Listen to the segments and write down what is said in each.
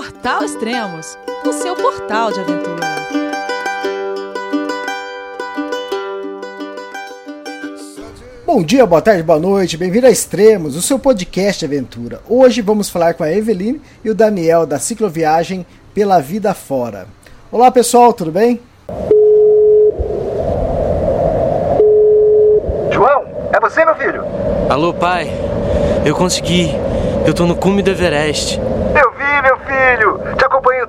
Portal Extremos, o seu portal de aventura. Bom dia, boa tarde, boa noite, bem-vindo a Extremos, o seu podcast de aventura. Hoje vamos falar com a Eveline e o Daniel da cicloviagem Pela Vida Fora. Olá pessoal, tudo bem? João, é você, meu filho? Alô, pai. Eu consegui. Eu tô no cume do Everest. Eu vi, meu filho. Te acompanhei o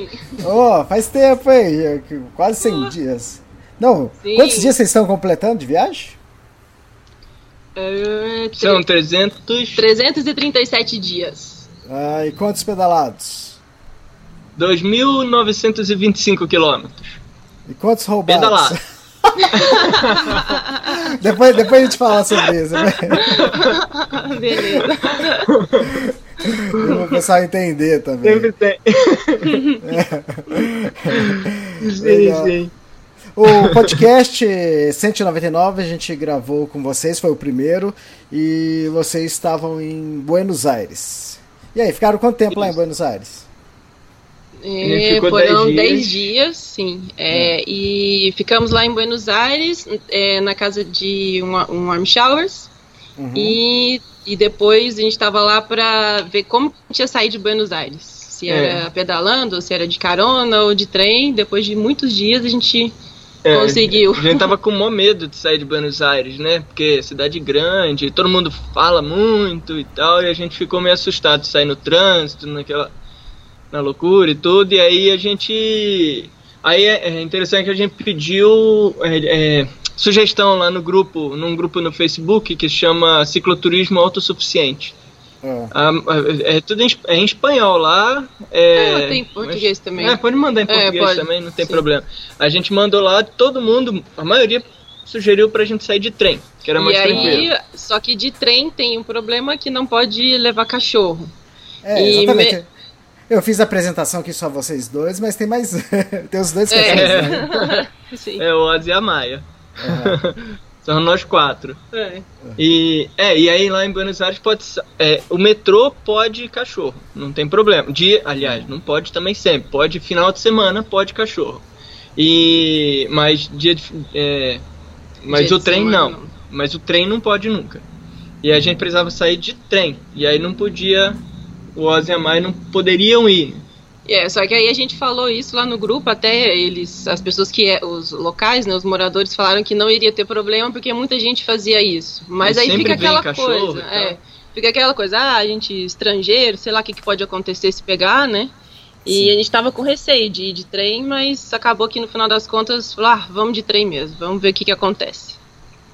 Oh, faz tempo, hein? Quase 100 dias. Não, Sim. quantos dias vocês estão completando de viagem? Tre- São 300, 337 dias. Ah, e quantos pedalados? 2.925 quilômetros. E quantos roubados? Pedalar. depois, depois a gente fala sobre isso, né? Beleza. Para o pessoal entender também. Sempre tem. Legal. sim, sim. O podcast 199 a gente gravou com vocês, foi o primeiro, e vocês estavam em Buenos Aires. E aí, ficaram quanto tempo lá em Buenos Aires? É, foram 10 dias. 10 dias, sim. É, E ficamos lá em Buenos Aires, é, na casa de um, um Warm Showers. Uhum. E, e depois a gente estava lá para ver como a gente ia sair de Buenos Aires. Se É. era pedalando, ou se era de carona ou de trem. Depois de muitos dias a gente É, conseguiu. A gente tava com maior medo de sair de Buenos Aires, né? Porque é cidade grande, todo mundo fala muito e tal, e a gente ficou meio assustado de sair no trânsito, naquela. na loucura e tudo, e aí a gente. Aí é é interessante que a gente pediu é, é, sugestão lá no grupo, num grupo no Facebook que chama Cicloturismo Autossuficiente. Ah, Ah, é tudo em, é em espanhol lá. É, Ah, tem em português também. É, pode mandar em É, português pode. também, não tem Sim. problema. A gente mandou lá, todo mundo, a maioria sugeriu pra gente sair de trem, que era mais e tranquilo. aí, só que de trem tem um problema que não pode levar cachorro. é, E exatamente. Eu fiz a apresentação aqui só vocês dois, mas tem mais. tem os dois É. cachorros, né? Sim. É o Ozzy e a Maia. Aham. São nós quatro. É. E, é, e aí lá em Buenos Aires pode. É, o metrô pode cachorro, não tem problema. Dia, aliás, não pode também sempre. Pode final de semana, pode cachorro. E. Mas dia de. é, mas Dia o trem semana, não. não. Mas o trem não pode nunca. E a gente precisava sair de trem. E aí não podia. O Ozzy e a Maia não poderiam ir. É, só que aí a gente falou isso lá no grupo, até eles, as pessoas que é, os locais, né, os moradores falaram que não iria ter problema porque muita gente fazia isso. Mas E aí fica aquela cachorro coisa, é, fica aquela coisa, ah, a gente estrangeiro, sei lá o que, que pode acontecer se pegar, né? E a gente tava com receio de ir de trem, mas acabou que no final das contas, falou, ah, vamos de trem mesmo, vamos ver o que que acontece.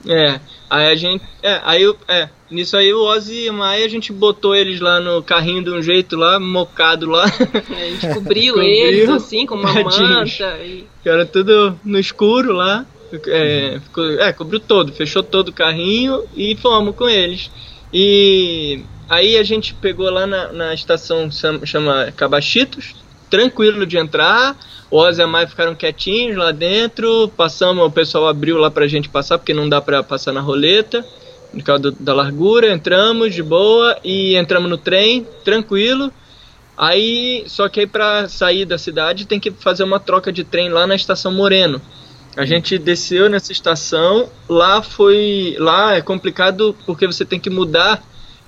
É, aí a gente. É, aí eu- é, nisso aí o Ozzy e a Maia a gente botou eles lá no carrinho de um jeito lá, mocado lá. A gente cobriu, eles assim com uma tadinhos. manta e era tudo no escuro lá. É, ficou- é, cobriu todo, fechou todo o carrinho e fomos com eles. E aí a gente pegou lá na, na estação chama, chama Cabachitos, tranquilo de entrar. O Ozzy e a Maia ficaram quietinhos lá dentro. Passamos, o pessoal abriu lá pra gente passar, porque não dá pra passar na roleta. Por causa do- da largura, entramos de boa e entramos no trem, tranquilo. Aí, só que aí pra sair da cidade tem que fazer uma troca de trem lá na estação Moreno. A gente desceu nessa estação, lá foi, lá é complicado porque você tem que mudar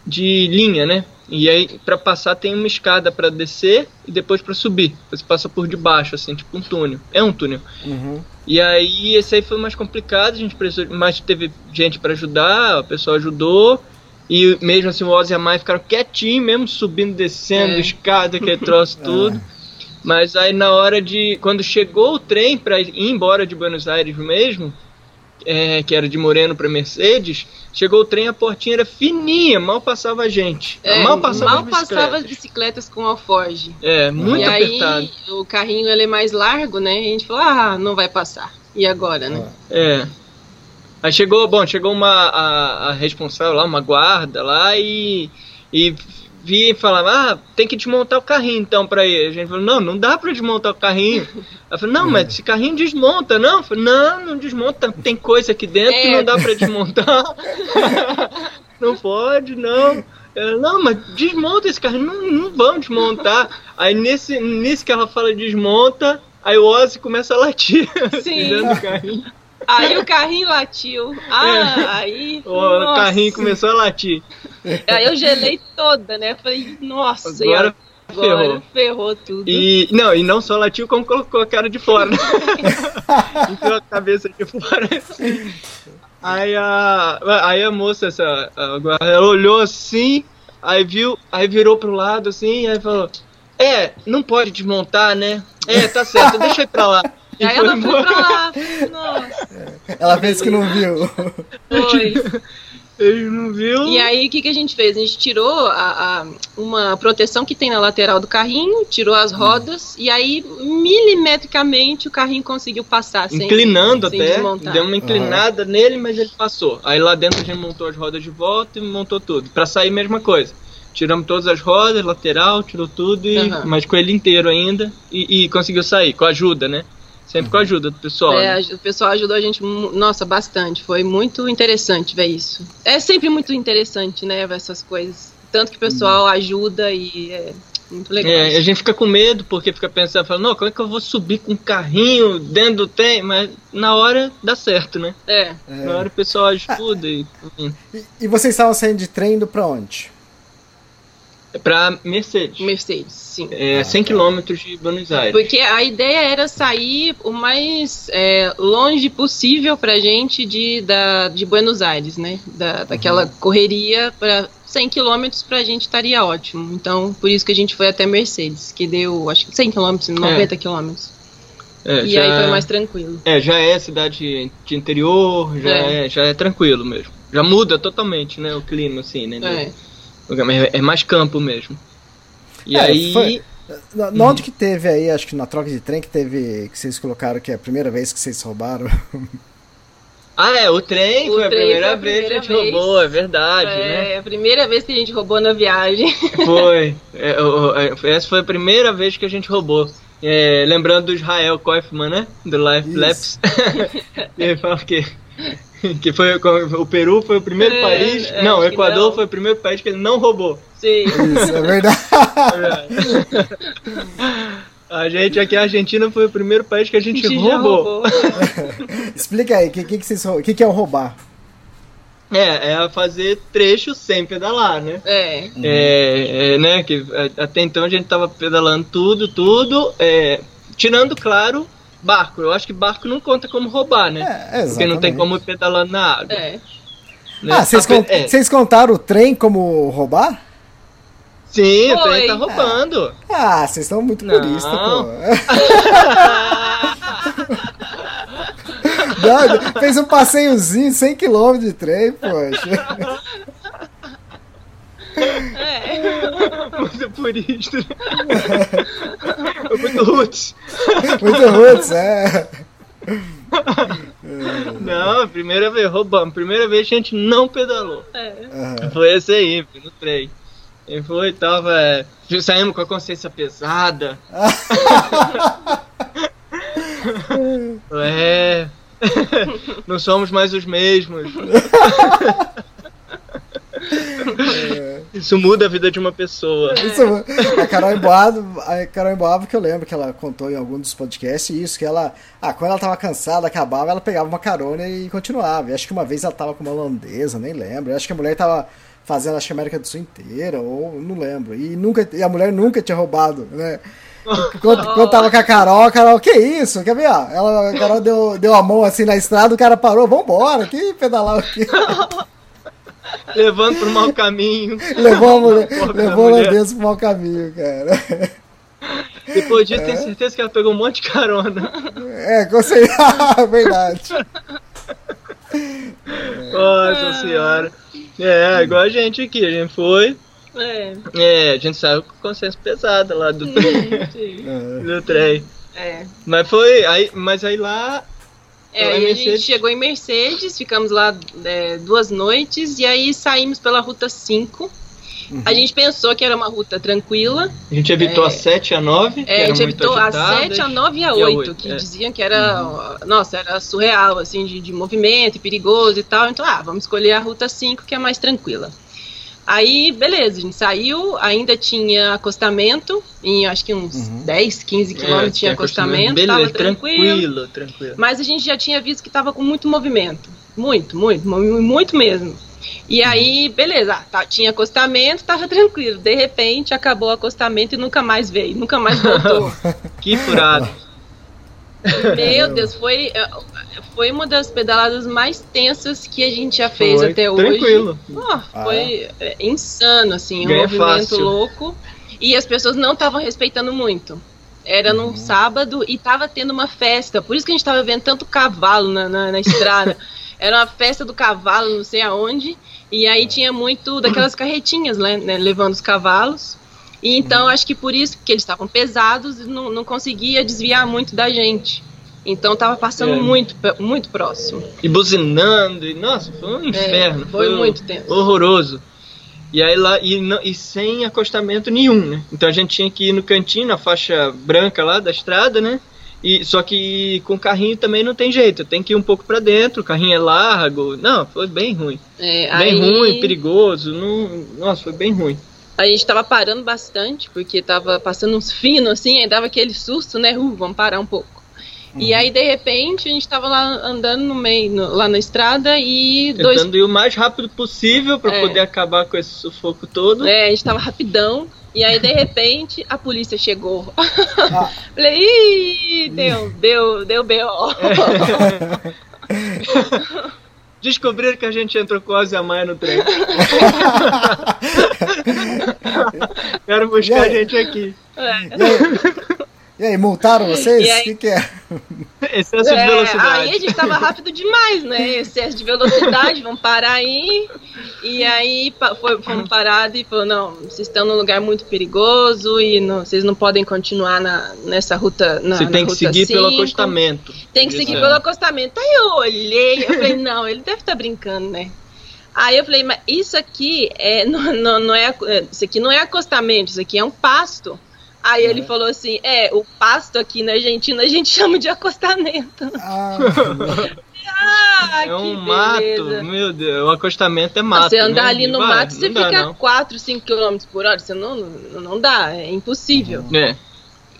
de linha, né? E aí pra passar tem uma escada pra descer e depois pra subir. Você passa por debaixo assim, tipo um túnel. É um túnel. Uhum. E aí esse aí foi mais complicado, a gente precisou, mas teve gente pra ajudar, o pessoal ajudou. E mesmo assim o Ozzy e a Mai ficaram quietinhos mesmo, subindo, descendo, É. escada, aquele troço tudo. Mas aí na hora de. Quando chegou o trem pra ir embora de Buenos Aires mesmo, é, que era de Moreno para Mercedes, chegou o trem, a portinha era fininha, mal passava a gente. É, mal passava, mal as bicicletas. passava as bicicletas com alforge. É, muito e apertado. aí o carrinho ele é mais largo, né? E a gente falou, ah, não vai passar. E agora, né? É. Aí chegou, bom, chegou uma a, a responsável lá, uma guarda lá e e via e falava, ah, tem que desmontar o carrinho então pra ir. A gente falou, não, não dá pra desmontar o carrinho. Ela falou, não, mas esse carrinho desmonta, não? Falei, não, não desmonta, tem coisa aqui dentro que É. não dá pra desmontar. não pode, não. Ela, não, mas desmonta esse carrinho, não, não vamos desmontar. Aí nesse, nesse que ela fala desmonta, aí o Ozzy começa a latir Sim. dentro do carrinho. Aí o carrinho latiu. Ah, aí. O nossa. carrinho começou a latir. Aí eu gelei toda, né? Falei, nossa, e Agora agora ferrou. ferrou tudo. E não, e não só latiu, como colocou a cara de fora. né? Enfiou a cabeça de fora. Aí a, aí a moça, essa, ela olhou assim, aí viu, aí virou pro lado assim, aí falou: É, não pode desmontar, né? É, tá certo, deixa eu ir pra lá. E Aí foi ela foi embora. pra lá. Nossa, Ela fez que não viu. foi. Ele não viu. E aí, o que, que a gente fez? A gente tirou a, a- uma proteção que tem na lateral do carrinho, tirou as rodas, e aí, milimetricamente, o carrinho conseguiu passar. Sem, inclinando sem até, desmontar. deu uma inclinada nele, mas ele passou. Aí lá dentro a gente montou as rodas de volta e montou tudo. Pra sair, mesma coisa. Tiramos todas as rodas, lateral, tirou tudo, e, Aham. mas com ele inteiro ainda, e, e conseguiu sair, com ajuda, né? Sempre com a ajuda do pessoal. É, né? a- o pessoal ajudou a gente, nossa, bastante. Foi muito interessante ver isso. É sempre muito interessante, né, ver essas coisas. Tanto que o pessoal ajuda e é muito legal. É, a gente fica com medo porque fica pensando, fala, não, como é que eu vou subir com um carrinho dentro do trem? Mas na hora dá certo, né? É. Na hora o pessoal ajuda e. enfim. E, e vocês estavam saindo de trem indo pra onde? É pra Mercedes. Mercedes, sim. É 100 km de Buenos Aires. Porque a ideia era sair o mais é, longe possível pra gente de, da, de Buenos Aires, né? Da, daquela correria para 100 quilômetros pra gente estaria ótimo. Então, por isso que a gente foi até Mercedes, que deu, acho que 100 quilômetros, 90 quilômetros. É, E já- aí foi mais tranquilo. É, já é cidade de interior, já É. é. já é tranquilo mesmo. Já muda totalmente, né, o clima, assim, né? É. Mas É mais campo mesmo. E É, aí. foi- Na, na onde que teve aí, acho que na troca de trem que teve, que vocês colocaram que é a primeira vez que vocês roubaram? Ah, é, o trem O foi a trem primeira foi a vez que a primeira gente vez. roubou, é verdade, né? É a primeira vez que a gente roubou na viagem. Foi. É, o- é, essa foi a primeira vez que a gente roubou. É, lembrando do Israel Koifman, né? Do Life Isso. Labs. Ele fala que, que foi, o Peru foi o primeiro É, país. é, não, o Equador não. foi o primeiro país que ele não roubou. Sim. Isso, é verdade. A gente aqui, a Argentina, foi o primeiro país que a gente, A gente roubou. roubou. Explica aí, o que, que, que, vocês rou- que, que é o roubar? É, é fazer trecho sem pedalar, né? É. É, é, né, que é, até então a gente tava pedalando tudo, tudo, é, tirando, claro, barco. Eu acho que barco não conta como roubar, né? É, Porque não tem como ir pedalando na água. É. né? Ah, vocês, con- é. contaram o trem como roubar? Sim, o Foi. trem tá roubando. Ah, vocês estão muito Não. puristas, pô. Não, fez um passeiozinho 100km de trem, poxa. É. Muito purista. Muito roots. Muito roots, é. Não, primeira vez roubamos. Primeira vez a gente não pedalou. É. Foi esse aí, no trem. E foi, tava. é, Saímos com a consciência pesada. é. Não somos mais os mesmos. Isso muda a vida de uma pessoa. Isso, a Carol Emboado, a Carol Emboado que eu lembro que ela contou em algum dos podcasts isso, que ela, ah, quando ela tava cansada, acabava, ela pegava uma carona e continuava. E acho que uma vez ela tava com uma holandesa, nem lembro. Acho que a mulher tava fazendo acho que a América do Sul inteira, ou não lembro. E nunca e a mulher nunca tinha roubado, né? Quando, quando tava com a Carol, a Carol, que isso? Quer ver, ó? Ela, a Carol deu, deu a mão assim na estrada, o cara parou, vambora, que pedalar aqui. Levando pro mau caminho. Levou a mulher, Porra, levou a mulher. holandesa pro mau caminho, cara. Depois disso, tenho certeza que ela pegou um monte de carona. É, com certeza, verdade. Nossa senhora. É, igual a gente aqui, a gente foi. É, É, a gente saiu com consciência pesada lá do trem. sim. do trem. É. Mas foi. Aí, mas aí lá. É, a gente chegou em Mercedes, ficamos lá é, duas noites e aí saímos pela Ruta 5. A gente pensou que era uma ruta tranquila. A gente evitou É. a 7 e a 9. que É, a gente evitou a agitadas. 7, a 9 e a e a 8, oito, que é. diziam que era, nossa, era surreal, assim, de, de movimento e perigoso e tal. Então, ah, vamos escolher a ruta 5, que é mais tranquila. Aí, beleza, a gente saiu, ainda tinha acostamento, em acho que uns 10, 15 quilômetros tinha acostamento, Beleza, tava tranquilo. tranquilo, tranquilo. Mas a gente já tinha visto que tava com muito movimento. Muito, muito, mu- muito mesmo. E aí, beleza, ah, tá, tinha acostamento, tava tranquilo. De repente, acabou o acostamento e nunca mais veio, nunca mais voltou. Que furado. Meu Deus, foi, eh, foi uma das pedaladas mais tensas que a gente já fez Foi até hoje. tranquilo. Oh, foi é, insano, assim, um Ganha movimento fácil. louco. E as pessoas não estavam respeitando muito. Era num sábado e tava tendo uma festa. Por isso que a gente tava vendo tanto cavalo na, na, na estrada. Era uma festa do cavalo, não sei aonde. E aí tinha muito daquelas carretinhas, né, né, levando os cavalos. E então acho que por isso que eles estavam pesados e não, não conseguia desviar muito da gente. Então tava passando É. muito, muito próximo. E buzinando, e nossa, foi um inferno. É, foi muito tenso. Horroroso. E aí lá, e, não- e sem acostamento nenhum, né? Então a gente tinha que ir no cantinho, na faixa branca lá da estrada, né? E, só que com carrinho também não tem jeito, tem que ir um pouco pra dentro, o carrinho é largo. Não, foi bem ruim. É, Bem aí- ruim, perigoso. Não, nossa, foi bem ruim. A gente tava parando bastante, porque tava passando uns finos assim, aí dava aquele susto, né? Uh, vamos parar um pouco. E aí, de repente, a gente tava lá andando no meio, no- lá na estrada e dois. Tentando ir o mais rápido possível pra É. poder acabar com esse sufoco todo. É, a gente tava rapidão. E aí, de repente, a polícia chegou. Ah. Falei, ih, deu, deu, deu B.O. Descobriram que a gente entrou com Ozzy Maia no trem. Quero buscar a gente aqui. Aí, e aí, multaram vocês? E O aí? que, que é? Excesso de É, velocidade. aí a gente tava rápido demais, né? Excesso de velocidade, vamos parar aí. E aí foi, fomos parados e falou, não, vocês estão num lugar muito perigoso e não- vocês não podem continuar na, nessa ruta. Na, Você na tem que ruta seguir pelo 5. acostamento. Tem que seguir Isso. pelo acostamento. Aí eu olhei, eu falei, não, ele deve estar brincando, né? Aí eu falei, mas isso aqui é, não, não, não é, isso aqui não é acostamento, isso aqui é um pasto. Aí ele falou assim, é, o pasto aqui na Argentina a gente chama de acostamento. Ah, Ah, É um que mato, meu Deus, o acostamento é mato. você andar né? ali no Vai, mato, você dá, fica não. 4, 5 km por hora, você não, não, dá, é impossível. É,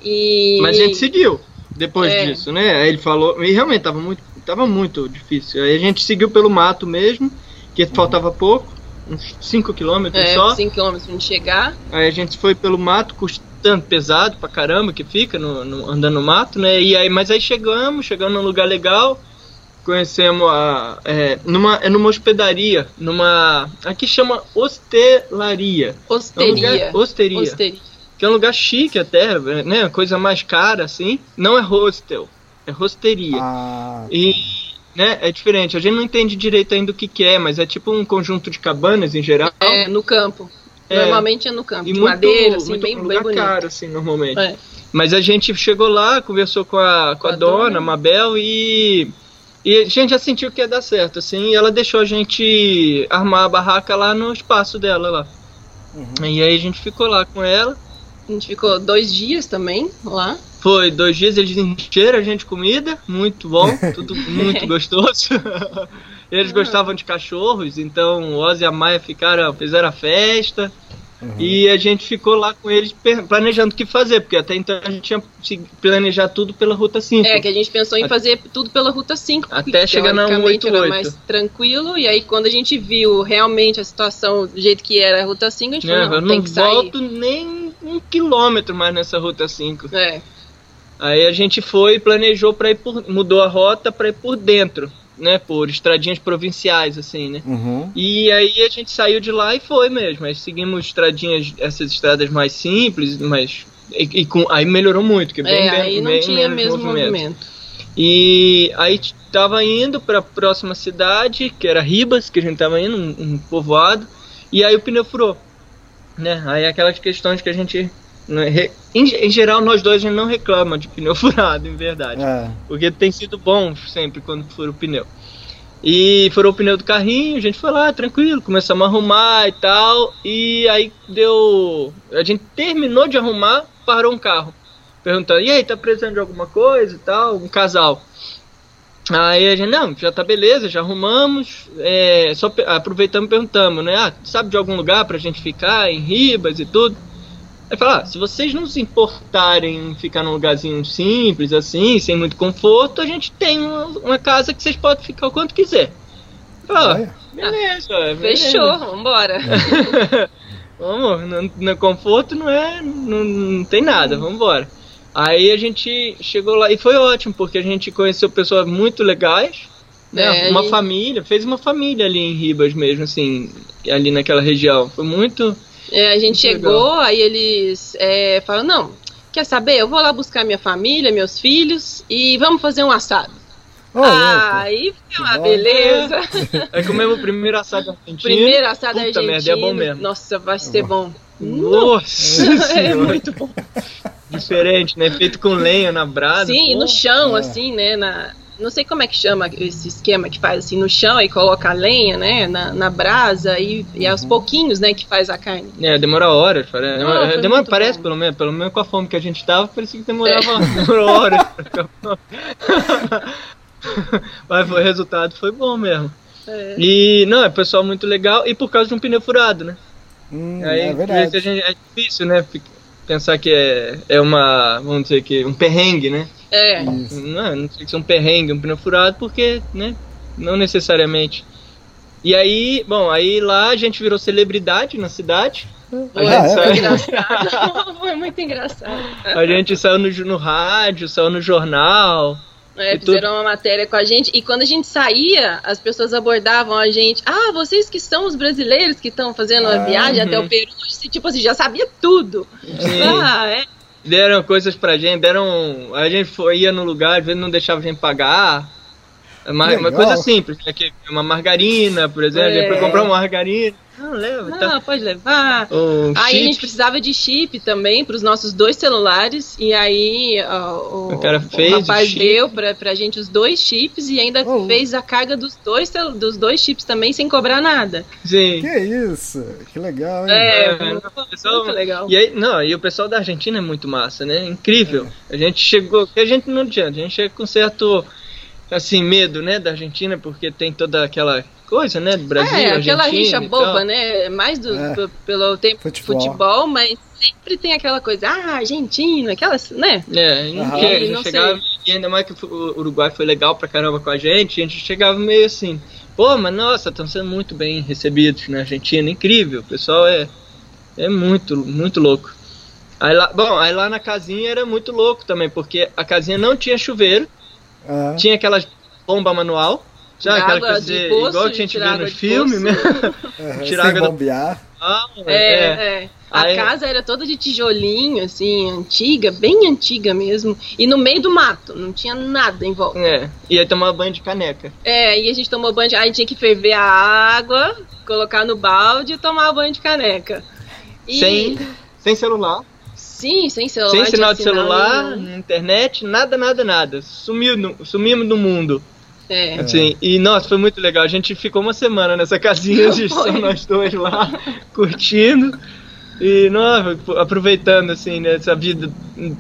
E... mas a gente seguiu depois É. disso, né? Aí ele falou, e realmente tava muito, tava muito difícil. Aí a gente seguiu pelo mato mesmo, que faltava pouco, uns 5 quilômetros É, só. 5 km pra gente chegar. Aí a gente foi pelo mato, custando pesado pra caramba que fica no, no- andando no mato, né? E aí, mas aí chegamos, chegamos num lugar legal, conhecemos a é, numa é numa hospedaria, numa aqui chama hostelaria, É um lugar- hosteria, Osteria. que é um lugar chique até, né? Coisa mais cara assim. Não é hostel, é hosteria. ah, E né, é diferente. A gente não entende direito ainda o que, que é, mas é tipo um conjunto de cabanas em geral. É, no campo. É. Normalmente é no campo, E de muito, madeira, assim, muito bem, um bem lugar bonito. caro, assim, normalmente. É. Mas a gente chegou lá, conversou com a, com a, a dona, dona. Mabel, e, e a gente já sentiu que ia dar certo, assim, e ela deixou a gente armar a barraca lá no espaço dela lá. Uhum. E aí a gente ficou lá com ela. A gente ficou dois dias também lá. Foi dois dias, eles encheram a gente de comida, muito bom, tudo muito gostoso. Eles gostavam de cachorros, então o Ozzy e a Maia ficaram, fizeram a festa. E a gente ficou lá com eles planejando o que fazer, porque até então a gente tinha planejar tudo pela Ruta 5. É, que a gente pensou em fazer tudo pela Ruta 5. Até chegar na teoricamente 188. era mais tranquilo. E aí, quando a gente viu realmente a situação do jeito que era a Ruta 5, a gente É, falou, eu não, não tem que sair. volto nem um quilômetro mais nessa Ruta 5. É, Aí a gente foi e planejou para ir por. mudou a rota para ir por dentro, né? Por estradinhas provinciais, assim, né? uhum. E aí a gente saiu de lá e foi mesmo. Aí seguimos estradinhas, essas estradas mais simples, mas. E, e com, aí melhorou muito, que bem, é bem- aí não bem tinha mesmo movimento. E aí tava indo para a próxima cidade, que era Ribas, que a gente tava indo, um, um povoado, e aí o pneu furou. Né? Aí aquelas questões que a gente. Né, Em, em geral, nós dois a gente não reclama de pneu furado, em verdade. É. Porque tem sido bom sempre quando fura o pneu. E furou o pneu do carrinho, a gente foi lá, tranquilo, começamos a arrumar e tal. E aí deu. A gente terminou de arrumar, parou um carro. Perguntando, e aí, tá precisando de alguma coisa e tal? Um casal. Aí a gente, não, já tá beleza, já arrumamos. É, só aproveitamos e perguntamos, né? Ah, sabe de algum lugar pra gente ficar em Ribas e tudo? Aí fala, ah, se vocês não se importarem em ficar num lugarzinho simples, assim, sem muito conforto, a gente tem uma, uma casa que vocês podem ficar o quanto quiser. Fala, ah, beleza, beleza. Fechou, vambora. Vamos, no, no conforto não é. Não, não tem nada, vamos embora. Aí a gente chegou lá e foi ótimo, porque a gente conheceu pessoas muito legais, né? É, uma e- família, fez uma família ali em Ribas mesmo, assim, ali naquela região. Foi muito. É, a gente Muito chegou, aí eles é, falaram, não, quer saber? Eu vou lá buscar minha família, meus filhos e vamos fazer um assado. Ô, ah, aí foi uma bom. beleza. Aí comemos o primeiro assado argentino. Primeiro assado Puta argentino. merda, é bom mesmo. Nossa, vai ser bom. Nossa É senhora. muito bom. Diferente, né? Feito com lenha na brasa. Sim, pô. no chão, É. assim, né? Na, não sei como é que chama esse esquema que faz assim no chão e coloca a lenha, né? Na, na brasa e, e aos pouquinhos, né? Que faz a carne. É, demora horas. Parece, Não, demora, parece bom. pelo menos, pelo menos com a fome que a gente tava, parecia que demorava demorou horas. Mas foi- o resultado foi bom mesmo. É. E, não, é pessoal muito legal e por causa de um pneu furado, né? Hum, Aí é verdade. a gente, é difícil, né? Pensar que é, é uma, vamos dizer que, um perrengue, né? É. Isso. Não, não sei se é um perrengue, um pneu furado, porque, né? Não necessariamente. E aí, bom, aí lá a gente virou celebridade na cidade. A Foi, Ah, é? gente foi saiu- engraçado. foi muito engraçado. A gente saiu no, no rádio, saiu no jornal. É, E fizeram uma matéria com a gente e quando a gente saía, as pessoas abordavam a gente. Ah, vocês que são os brasileiros que estão fazendo a Ah, viagem até uhum. o Peru, tipo assim, já sabia tudo. Sim. Ah, é. Deram coisas pra gente, deram. A gente foi, ia no lugar, às vezes não deixava a gente pagar. Uma, Que uma coisa simples, né? que uma margarina, por exemplo, a gente foi É. comprar uma margarina. Não, leva, tá. Ah, pode levar. Um Aí a chip. gente precisava de chip também para os nossos dois celulares. E aí o, O cara fez o rapaz chip. deu pra, pra gente os dois chips e ainda Oh. fez a carga dos dois, dos dois chips também sem cobrar nada. Sim. Que isso? Que legal, hein? É, É, muito, não, o pessoal- muito legal. E aí, não, e o pessoal da Argentina é muito massa, né? Incrível. A gente chegou, que a gente não adianta, a gente chega com certo assim medo, né, da Argentina, porque tem toda aquela coisa, né, do Brasil, é, aquela Argentina rixa e boba, tal. né? Mais do, É. p- pelo tempo Futebol. futebol. mas sempre tem aquela coisa, ah, Argentina, aquelas, né? É, chega, a Não gente chegava, e ainda mais que o Uruguai foi legal pra caramba com a gente, a gente chegava meio assim, pô, mas nossa, estão sendo muito bem recebidos na Argentina, incrível, o pessoal é, é muito, muito louco. Aí lá, bom, aí lá na casinha era muito louco também, porque a casinha não tinha chuveiro, Ah, tinha aquelas bomba manual, sabe? Aquela Água coisa de de- poço, igual a gente vê filmes poço. mesmo. aham, tirar sem água da- bombear. Ah, É, é. A Aí- casa era toda de tijolinho, assim, antiga, bem antiga mesmo. E no meio do mato, não tinha nada em volta. é. E aí tomar banho de caneca. É, e a gente tomou banho de. Aí tinha que ferver a água, colocar no balde e tomar banho de caneca. E, Sem, sem celular. Sim, sem celular. Sem sinal de celular, nenhum. internet, nada, nada, nada. Sumiu no, sumimos do mundo. É. Assim, e nossa, foi muito legal. A gente ficou uma semana nessa casinha só nós dois lá, curtindo. E nossa, aproveitando assim, né, essa vida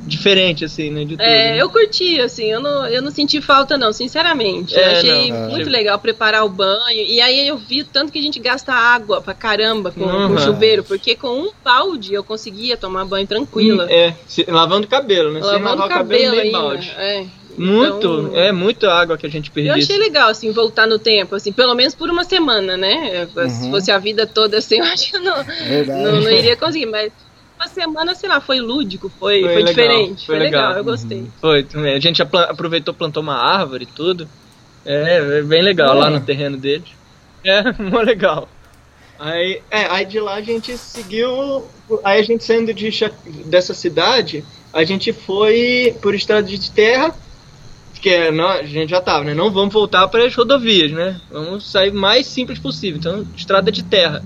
diferente, assim, né? De tudo. É, né? eu curti, assim, eu não, eu não senti falta, não, sinceramente. É, eu achei não, muito é. legal preparar o banho. E aí eu vi tanto que a gente gasta água pra caramba com, com Uhum. chuveiro, porque com um balde eu conseguia tomar banho tranquila. É, se- lavando o cabelo, né? Sem Lavando lavar o cabelo meio ainda. balde. É. Muito, Então, é muita água que a gente Eu perdia. achei legal, assim, voltar no tempo, assim, pelo menos por uma semana, né? Se Uhum. fosse a vida toda assim, eu acho que eu não, não, não iria conseguir, mas uma semana, sei lá, foi lúdico, foi, Foi foi, legal, diferente, foi foi legal, legal. eu gostei. Foi, também. A gente aproveitou, plantou uma árvore e tudo. É, é bem legal lá É. no terreno deles. É, mó legal. Aí, é, aí de lá a gente seguiu. Aí a gente saindo de, dessa cidade, a gente foi por estrada de terra que nós, a gente já tava, né? Não vamos voltar para as rodovias, né? Vamos sair mais simples possível. Então, estrada de terra.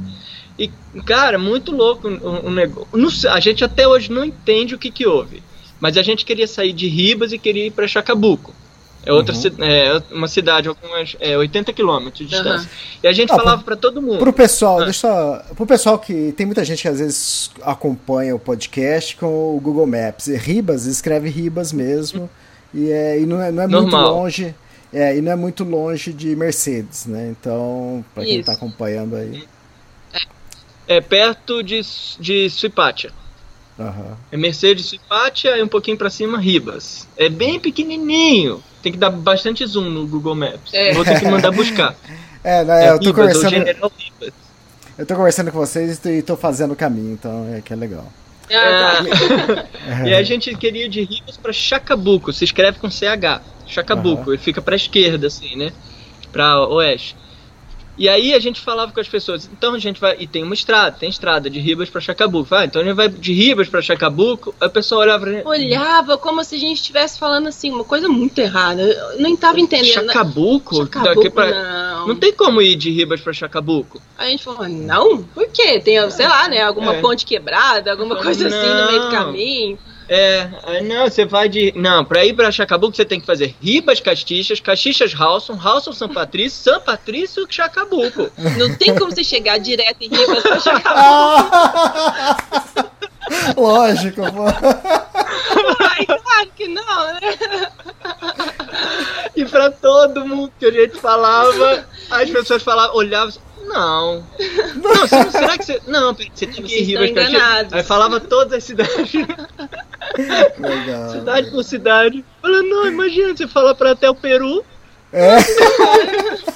E, cara, muito louco o, o negócio. A gente até hoje não entende o que, que houve. Mas a gente queria sair de Ribas e queria ir para Chacabuco. É outra Uhum. é uma cidade, algumas é, 80 quilômetros de distância. Aham. E a gente Ah, falava para todo mundo. Pro pessoal, Ah. deixa pro pessoal que tem muita gente que às vezes acompanha o podcast com o Google Maps. E Ribas escreve Ribas mesmo e, é, e não é, não é muito longe. É, e não é muito longe de Mercedes, né? Então, pra quem Isso. tá acompanhando aí. É perto de, de Suipatia. aham. É Mercedes Suipatia e um pouquinho para cima Ribas. É bem pequenininho. Tem que dar bastante zoom no Google Maps. É. Vou ter que mandar buscar. É, né, eu tô Ribas, ou conversando. Eu tô conversando com vocês e tô fazendo o caminho, então é que é legal. Ah, tá. E a gente queria ir de Ribas para Chacabuco, se escreve com CH. Chacabuco, ele fica para esquerda assim, né? Para oeste. E aí a gente falava com as pessoas, então a gente vai e tem uma estrada, tem estrada de Ribas para Chacabuco. Vai, então a gente vai de Ribas para Chacabuco. Aí o pessoal olhava pra gente, Olhava como se a gente estivesse falando assim, uma coisa muito errada. Eu nem tava entendendo. Chacabuco, Chacabuco, daqui pra... não. não tem como ir de Ribas para Chacabuco. Aí a gente falou, não? Por quê? Tem, sei lá, né? Alguma É. ponte quebrada, alguma coisa assim no meio do Não. caminho. É, não, você vai de. Não, pra ir pra Chacabuco você tem que fazer Ribas Castixas, Castixas Halson, Halson São Patrício, São Patrício Chacabuco. Não tem como você chegar direto em Ribas pra chegar. Lógico, pô. Ai, claro que não, né? E pra todo mundo que a gente falava, as pessoas falavam, olhavam assim, não. Não, você, será que você. Não, peraí, você tem que ir Ribas estão Castixas. enganados. Aí falava todas as cidades, Legal. cidade por cidade. Falando, não, imagina, você fala pra até o Peru.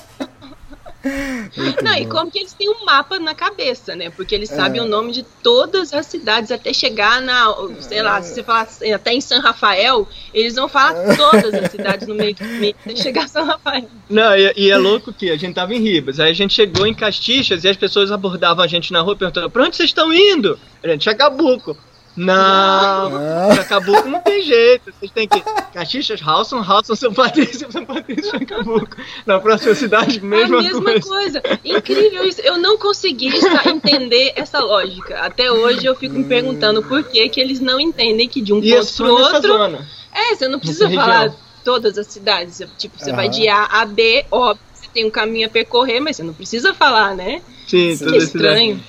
Não, e como que eles têm um mapa na cabeça, né? Porque eles sabem o nome de todas as cidades até chegar na, sei lá, se você falar assim, até em São Rafael, eles vão falar todas as cidades no meio do caminho até chegar a São Rafael. Não, e, e é louco que a gente tava em Ribas. Aí a gente chegou em Castixas e as pessoas abordavam a gente na rua perguntando: pra onde vocês estão indo? A gente, Chacabuco. Não, Não. Chacabuco não tem jeito. Vocês têm que. Castixas, Halson, Halson, São Patrício, São Patrício, Chacabuco. Na próxima cidade, mesma, a mesma coisa. coisa. Incrível isso. Eu não consegui entender essa lógica. Até hoje eu fico me perguntando por que, que eles não entendem que de um E é ponto só pro nessa outro. zona. É, você não precisa Nessa falar região. todas as cidades. Tipo, você vai Aham. de A a B, óbvio, você tem um caminho a percorrer, mas você não precisa falar, né? Sim, Que a cidade.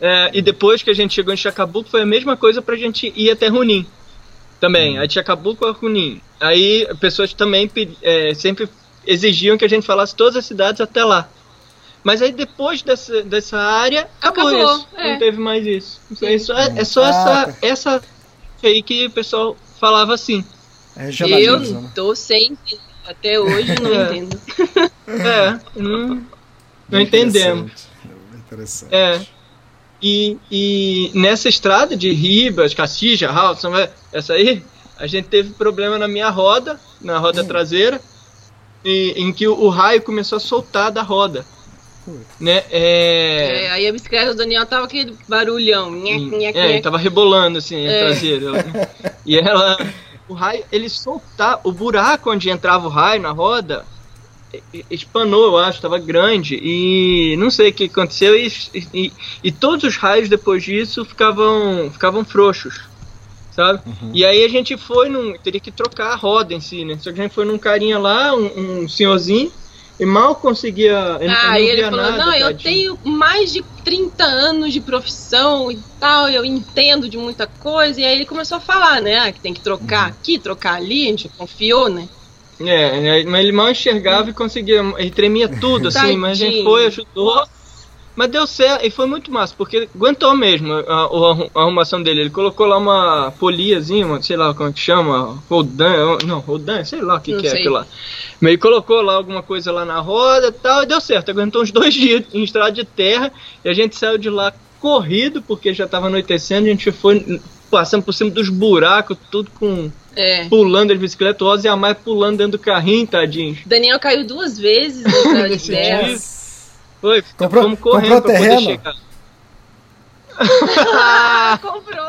É, e depois que a gente chegou em Chacabuco, foi a mesma coisa pra gente ir até Runim. Também, aí de Chacabuco a Runim. Aí pessoas também é, sempre exigiam que a gente falasse todas as cidades até lá. Mas aí depois dessa, dessa área, acabou, Acabou, isso. é. Não teve mais isso. Isso aí só- é, só Ah, essa, essa aí que o pessoal falava assim. É Eu né? tô sem. Até hoje não É. entendo. É, não, não entendemos. Interessante. É. E, e nessa estrada de Ribas, Castilla, Halson, essa aí, a gente teve problema na minha roda, na roda traseira, e, em que o, o raio começou a soltar da roda. Né? É, É, aí a bicicleta do Daniel tava aquele barulhão. Nhec, nhec, é, tava rebolando assim, a É. traseira. E ela, o raio, ele soltar, o buraco onde entrava o raio na roda, espanou, eu acho, tava grande e não sei o que aconteceu e, e, e todos os raios depois disso ficavam ficavam frouxos, sabe? E aí a gente foi num, teria que trocar a roda em si, né? Só que a gente foi num carinha lá, um, um senhorzinho e mal conseguia, ele, Ah, ele e não ele falou, nada, não, eu tadinho." tenho mais de 30 anos de profissão e tal, eu entendo de muita coisa, e aí ele começou a falar, né, ah, que tem que trocar aqui, trocar ali, a gente confiou, né. É, é, mas ele mal enxergava e conseguia, ele tremia tudo assim, mas a gente foi, ajudou. Mas deu certo, e foi muito massa, porque aguentou mesmo a, a- a arrumação dele. Ele colocou lá uma poliazinha, uma, sei lá como é que chama, Rodan, não, Rodan, sei lá o que, Não que é aquilo lá. Mas ele colocou lá alguma coisa lá na roda e tal, e deu certo. Aguentou uns dois dias em estrada de terra, e a gente saiu de lá corrido, porque já estava anoitecendo, a gente foi passando por cima dos buracos, tudo com É. pulando de bicicleta, o Ozzy e a Mai pulando dentro do carrinho, tadinho. Daniel caiu duas vezes Nesse dia. Foi, Comprou- fomos correndo comprou pra poder terreno? chegar. Ah, comprou.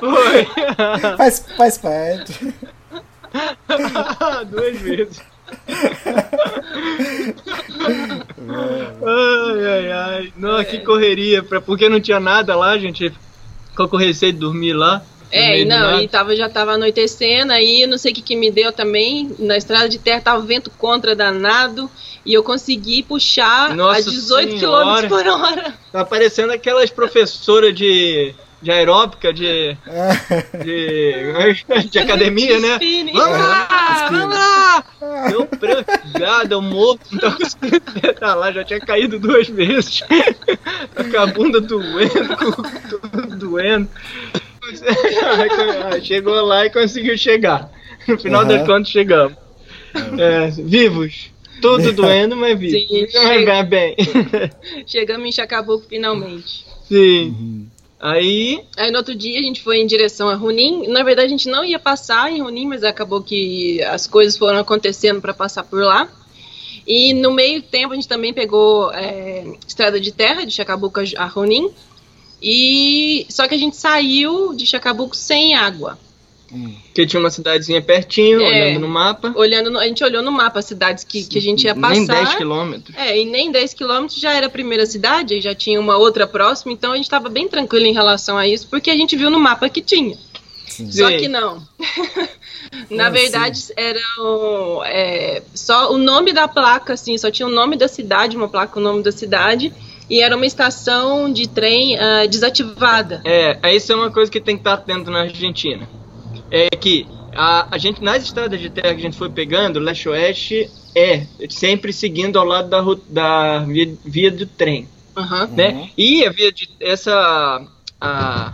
Foi. Faz, faz parte. Duas vezes. ai, ai, ai. Não, que correria. Pra, porque não tinha nada lá, gente. Ficou com receio de dormir lá. É, e não, nada. e tava, já tava anoitecendo, aí eu não sei o que, que me deu também. Na estrada de terra tava vento contra danado. E eu consegui puxar Nossa a 18 Senhora. km por hora. Tá parecendo aquelas professoras de, de aeróbica, de, de, de academia, né? Vamos lá, Spinning. vamos lá! Eu prancado, eu morto, não tava conseguindo pedalar, já tinha caído duas vezes. Tá com a bunda doendo, com tudo doendo. Chegou lá e conseguiu chegar. No final Aham. das contas, chegamos. É, vivos. Tudo doendo, mas vivos. Sim, Mas bem. Chegamos em Chacabuco finalmente. Sim. Aí, Aí no outro dia a gente foi em direção a Runim. Na verdade a gente não ia passar em Runim, mas acabou que as coisas foram acontecendo para passar por lá. E no meio tempo a gente também pegou é, estrada de terra de Chacabuco a Runim. E só que a gente saiu de Chacabuco sem água. Que tinha uma cidadezinha pertinho, É. olhando no mapa. Olhando, no- a gente olhou no mapa as cidades que, que a gente ia passar. Nem 10 quilômetros. É, e nem 10 quilômetros já era a primeira cidade, já tinha uma outra próxima, então a gente estava bem tranquilo em relação a isso, porque a gente viu no mapa que tinha. Só Sim. que não. Na verdade, era o, é, só o nome da placa, assim, só tinha o nome da cidade, uma placa com o nome da cidade, e era uma estação de trem ah, desativada. É, isso é uma coisa que tem que estar atento na Argentina. É que a, a gente, nas estradas de terra que a gente foi pegando, leste-oeste é sempre seguindo ao lado da, da via, via do trem, Aham. né? E a via de essa a,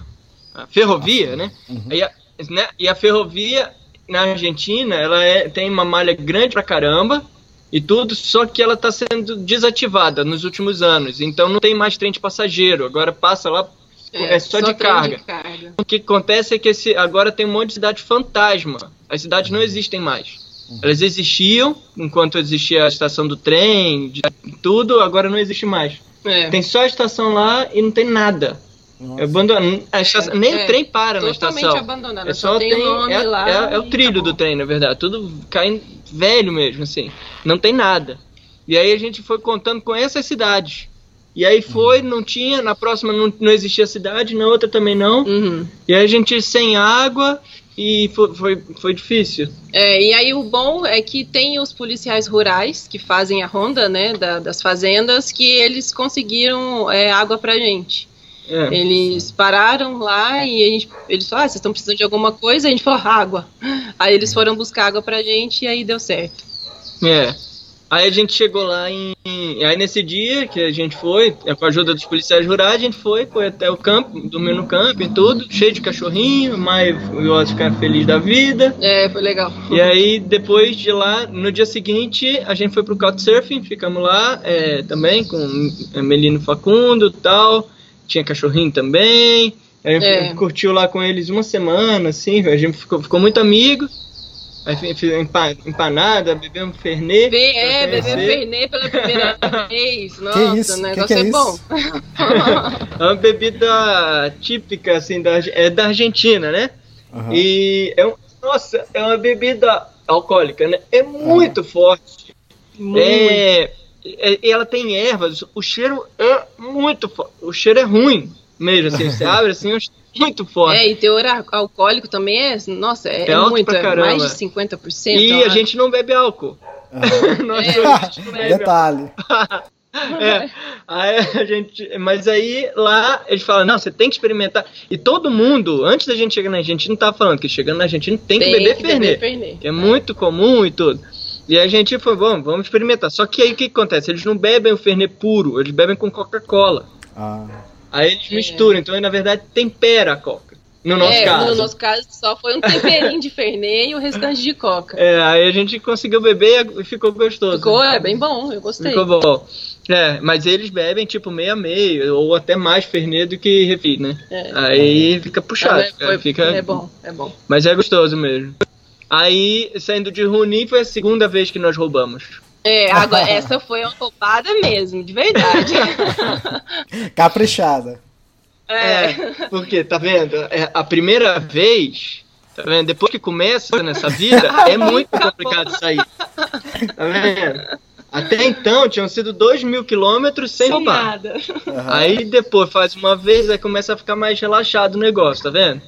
a ferrovia, né? E, a, né? e a ferrovia na Argentina, ela é, tem uma malha grande pra caramba e tudo, só que ela está sendo desativada nos últimos anos. Então não tem mais trem de passageiro. Agora passa lá é, só, de, trem carga. carga. O que acontece é que esse, agora tem um monte de cidade fantasma. As cidades não existem mais. Elas existiam enquanto existia a estação do trem, de tudo, agora não existe mais. É. Tem só a estação lá e não tem nada. É abandonado. A estação- nem é. o trem para na estação. É só só tem tem, o nome é, lá é- é o trilho acabou. do trem, na verdade. Tudo cai velho mesmo, assim. Não tem nada. E aí a gente foi contando com essas cidades. E aí foi, não tinha, na próxima não, não existia cidade, na outra também não. Uhum. E aí a gente sem água e foi, foi, foi difícil. É, e aí o bom é que tem os policiais rurais que fazem a ronda, né, da- das fazendas, que eles conseguiram é, água pra gente. É. Eles pararam lá e a gente, eles falaram, ah, vocês estão precisando de alguma coisa? A gente falou, água. Aí eles foram buscar água pra gente e aí deu certo. É. Aí a gente chegou lá em. Aí nesse dia que a gente foi, é, com a ajuda dos policiais rurais, a gente foi, foi até o campo, dormiu no campo e tudo, cheio de cachorrinho, mas o Otto ficar feliz da vida. É, foi legal. E aí, depois de lá, no dia seguinte, a gente foi pro Couchsurfing, ficamos lá é, também com é, Melino Facundo e tal. Tinha cachorrinho também. A gente É. curtiu lá com eles uma semana, assim, a gente ficou, ficou muito amigo. Empanada, bebemos Fernet. Be é, conhecer. Fernet pela primeira vez. Nossa, isso? o Que negócio que é é, isso? bom. É uma bebida típica, assim, da, é da Argentina, né? Aham. E é um, nossa, é uma bebida alcoólica, né? É muito forte. É, é- e ela tem ervas, o cheiro é muito forte. O cheiro é ruim mesmo, assim, você abre assim, um muito forte. É, e teor al- alcoólico também é, nossa, é, É é muito, pra é caramba. mais de 50%. e a gente não bebe álcool. Aham. Nós É. dois, a gente não bebe Detalhe. É, aí a gente, mas aí lá eles falam, não, você tem que experimentar. E todo mundo, antes da gente chegar na Argentina, tava falando que chegando na Argentina tem, que beber Fernet, Fernet. que é muito comum e tudo. E a gente foi, vamos, vamos experimentar. Só que aí o que acontece? Eles não bebem o Fernet puro, eles bebem com Coca-Cola. Ah, Aí eles É. misturam, então na verdade tempera a Coca. No nosso é, caso. no nosso caso só foi um temperinho de Fernet e o restante de Coca. É, aí a gente conseguiu beber e ficou gostoso. Ficou, é bem bom, eu gostei. Ficou bom. É, mas eles bebem tipo meio a meio, ou até mais Fernet do que refri, né? É. Aí fica puxado. É, foi- fica, é bom, é bom. Mas é gostoso mesmo. Aí, saindo de Runim, foi a segunda vez que nós roubamos. É, agora, essa foi uma roubada mesmo, de verdade. caprichada. É. É, porque, tá vendo? É, a primeira vez, Tá vendo? Depois que começa nessa vida, é muito complicado sair. Tá vendo? Até então tinham sido 2 mil quilômetros sem roubar. Nada. Aí depois faz uma vez, aí começa a ficar mais relaxado o negócio, tá vendo?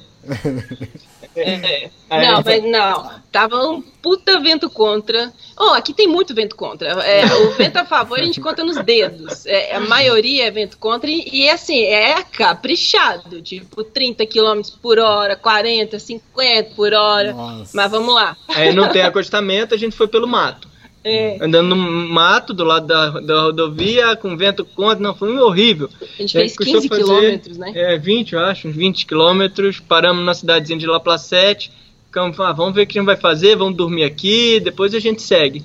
É, Não, mas não. Tava um puta vento contra. Oh, aqui tem muito vento contra. É, o vento a favor a gente conta nos dedos. É, a maioria é vento contra e, e, assim, é caprichado. Tipo, 30 km por hora, 40, 50 por hora. Nossa. Mas vamos lá. Aí não tem acostamento, a gente foi pelo mato. É, Andando no mato do lado da, da rodovia, com vento contra, não, foi horrível. a gente fez custou 15 fazer, quilômetros, né? É, 20, eu acho, uns 20 quilômetros. Paramos na cidadezinha de La Placette. Ficamos, ah, vamos ver o que a gente vai fazer, vamos dormir aqui, depois a gente segue.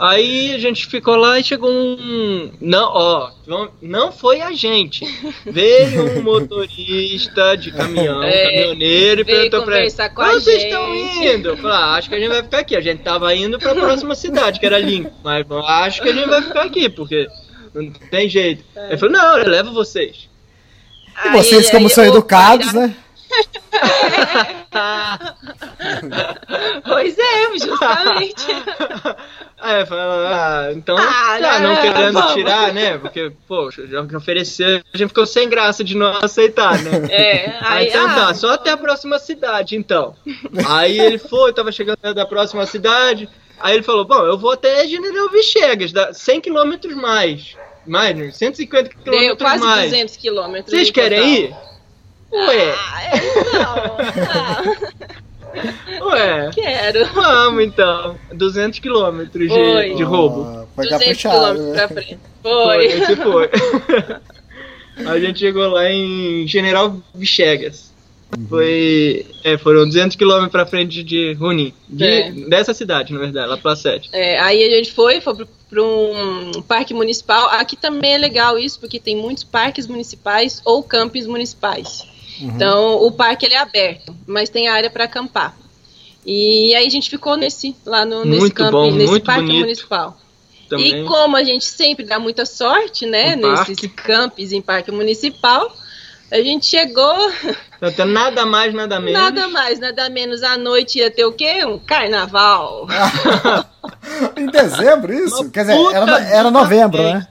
Aí a gente ficou lá e chegou um. Não, ó, não- não foi a gente. Veio um motorista de caminhão, É, caminhoneiro, e perguntou pra ele: "Onde a vocês gente." estão indo? Eu falei, ah, acho que a gente vai ficar aqui. A gente tava indo pra próxima cidade, que era Lincoln. Mas acho que a gente vai ficar aqui, porque não tem jeito. Ele falou: não, eu levo vocês. E Aí- vocês, como aí são educados, né? Pois é, justamente. Falei, ah, então, Ah, tá, não não, querendo vamos. tirar, né? Porque, poxa, já que ofereceu, a gente ficou sem graça de não aceitar, né? É, Aí, aí, então ah, tá, só até a próxima cidade, então. Aí ele foi, tava chegando da próxima cidade. Aí ele falou: Bom, eu vou até General Vichegas, dá 100 quilômetros mais. Mais, né? 150 deu quilômetros quase mais. 200 quilômetros. Vocês em querem total. ir? Ué, Ah, é, não, não, ué. quero. Vamos então. 200 quilômetros de, de roubo. Ah, Foi 200 caprichado, quilômetros né? pra frente. Foi, Foi. esse foi. a gente chegou lá em General Vichegas. Foi, é, foram 200 quilômetros pra frente de Runim. De, É. Dessa cidade, na verdade, La Placette. É, aí a gente foi, foi para um parque municipal. Aqui também é legal isso, porque tem muitos parques municipais ou campings municipais. Então, o parque ele é aberto, mas tem área para acampar. E aí a gente ficou nesse, lá no, nesse Muito camping, bom, nesse muito parque bonito municipal. Também. E como a gente sempre dá muita sorte, né, No nesses parque. campos em parque municipal, a gente chegou, nada mais, nada menos. nada mais, nada menos, à noite ia ter o quê? Um carnaval. em dezembro, isso? Uma Quer dizer, era, era novembro, né?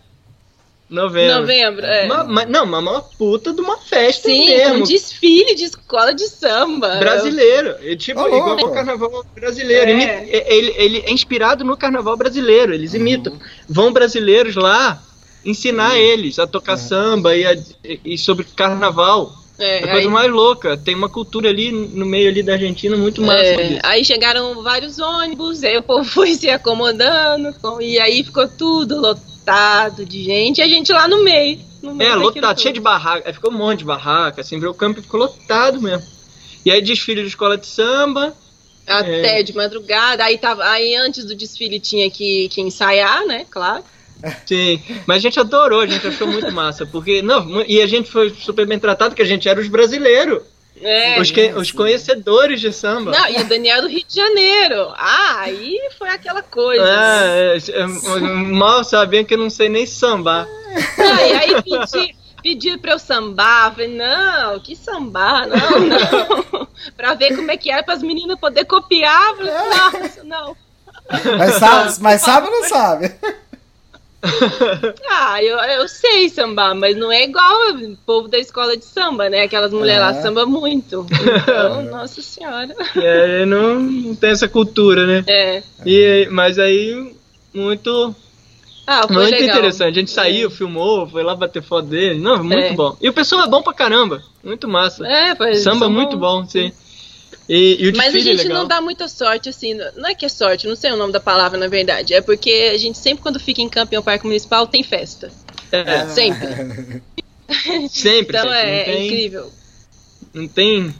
Novembro. Novembro, é. Uma- ma- não, mas uma puta de uma festa Sim, mesmo. um desfile de escola de samba. Brasileiro. É tipo, Ô, igual louco. o carnaval brasileiro. É. Imita- ele, ele é inspirado no carnaval brasileiro. Eles imitam. Vão brasileiros lá ensinar eles a tocar samba e, a- e sobre carnaval. É, É a coisa aí, mais louca. Tem uma cultura ali no meio ali da Argentina muito massa é, aí chegaram vários ônibus, aí o povo foi se acomodando, com- e aí ficou tudo lotado de gente, e a gente lá no meio. No meio É, lotado, cheio de barraca. Aí ficou um monte de barraca, assim? O campo ficou lotado mesmo. E aí desfile de escola de samba. Até É. de madrugada, aí, tava, aí antes do desfile tinha que, que ensaiar, né, claro. Sim, mas a gente adorou, a gente achou muito massa, porque não, e a gente foi super bem tratado, porque a gente era os brasileiros, É. os, que- os conhecedores de samba. Não, e o Daniel do Rio de Janeiro. Ah, aí foi aquela coisa. É, é, é, mal sabiam que eu não sei nem sambar. Não, e aí pedi, pedi pra eu sambar. Falei, não, que sambar, não, não. pra ver como é que é, para as meninas poder copiar. Falei, nossa, não. Mas sabe, mas sabe ou não sabe? Ah, eu, eu sei sambar, mas não é igual o povo da escola de samba, né? Aquelas mulheres lá É. samba muito. Então, nossa senhora. É, não, não tem essa cultura, né? É. E, mas aí, muito, Ah, foi muito legal. interessante. A gente saiu, filmou, foi lá bater foto dele. Não, muito É. bom. E o pessoal é bom pra caramba. Muito massa. É, pois, Samba muito bons. bom, sim. E, e o Mas a é gente legal. não dá muita sorte, assim. Não é que é sorte, não sei o nome da palavra, na verdade. É porque a gente sempre, quando fica em campo em um parque municipal, tem festa. É, Sempre. sempre. Então sempre. é, não tem, incrível. Não tem.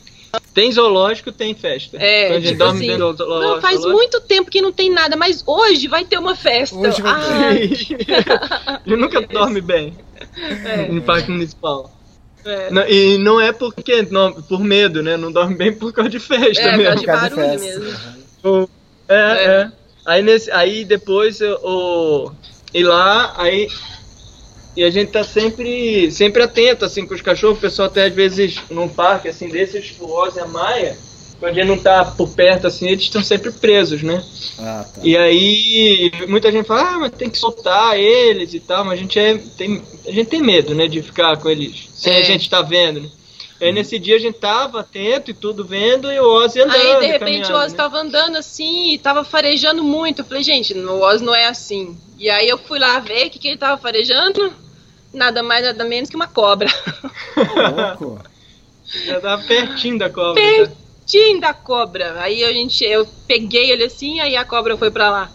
Tem zoológico, tem festa. É, Quando a gente tipo dorme assim, dentro do zoológico. Não, faz muito tempo que não tem nada, mas hoje vai ter uma festa. Hoje vai ter. Ah, Ele nunca dorme bem é, em parque municipal. É. Não, e não é porque não, por medo, né? Não dorme bem por causa de festa É, mesmo. de Por causa de barulho mesmo. É, É. é. Aí, nesse, aí depois eu, o, e lá, aí. E a gente tá sempre, sempre atento, assim, com os cachorros. O pessoal até às vezes num parque, assim, desses, tipo, Rosa e a Maia, quando a gente não tá por perto, assim, eles estão sempre presos, né? Ah, tá. E aí, muita gente fala, ah, mas tem que soltar eles e tal, mas a gente, é, tem, a gente tem medo, né, de ficar com eles sem É. a gente tá vendo, né? Aí nesse dia a gente tava atento e tudo vendo, e o Ozzy andando. Aí, de repente, o Oz né? tava andando assim e tava farejando muito. Eu falei, gente, o Oz não é assim. E aí eu fui lá ver o que, que ele tava farejando. Nada mais, nada menos que uma cobra. Louco. Já tava pertinho da cobra. Pertinho. da cobra. Aí a gente, eu peguei ele assim, aí a cobra foi pra lá.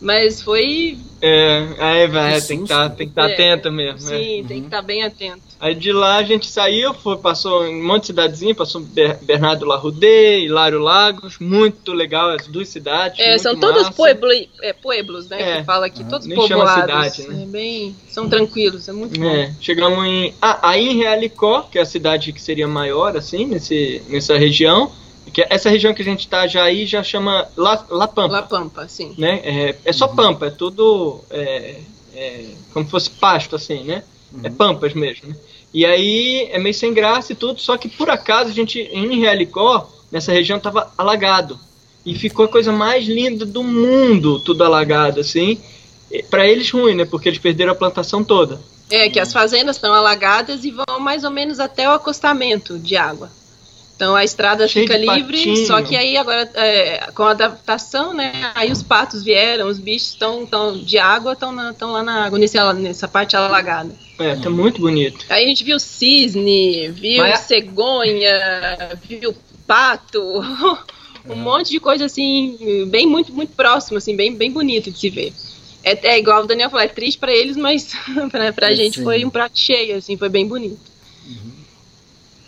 Mas foi. É, aí vai, Que tem que estar tem que tá é, atento mesmo. né? Sim, tem que estar bem atento. Aí de lá a gente saiu, foi, passou em um monte de cidadezinha, passou Ber- Bernardo Larrudê, Hilário Lagos, muito legal as duas cidades. É, são todos massa. pueblo, é, pueblos, né? É. Que fala aqui, todos Nem chama povoados. cidade, né? É bem, são tranquilos, é muito bom. É, chegamos em. Ah, aí em Realicó, que é a cidade que seria maior, assim, nesse, nessa região. Que essa região que a gente tá já aí já chama La, La Pampa. La Pampa, sim. né? É, é só pampa, é tudo é, é, como se fosse pasto, assim, né? É pampas mesmo. né? E aí é meio sem graça e tudo, só que por acaso a gente, em Realicó, nessa região tava alagado. E ficou a coisa mais linda do mundo, tudo alagado, assim. Pra eles ruim, né? Porque eles perderam a plantação toda. É, que as fazendas estão alagadas e vão mais ou menos até o acostamento de água. Então a estrada Cheio fica livre, patinho. só que aí agora, é, com a adaptação, né, aí os patos vieram, os bichos estão tão de água, estão lá na água, nessa, nessa parte alagada. É, tá muito bonito. Aí a gente viu cisne, viu Mas- cegonha, viu pato, um monte de coisa assim, bem muito muito próximo, assim, bem bem bonito de se ver. É, é igual o Daniel falou, é triste pra eles, mas pra, pra É, gente sim. foi um prato cheio, assim, foi bem bonito.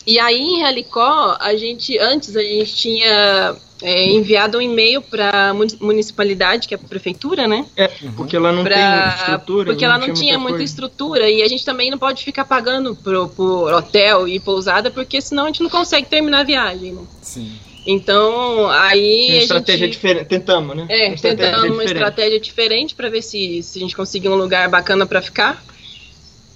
E aí em Realicó, a gente antes a gente tinha é, enviado um e-mail para a municipalidade, que é a prefeitura, né? É, porque lá não Pra- tem estrutura. porque ela não tinha muita coisa. estrutura e a gente também não pode ficar pagando pro, por hotel e pousada, porque senão a gente não consegue terminar a viagem, né? Sim. Então, aí Uma a estratégia gente... diferente. Tentamos, né? É, Uma estratégia tentando uma diferente. estratégia diferente para ver se, se a gente conseguir um lugar bacana para ficar.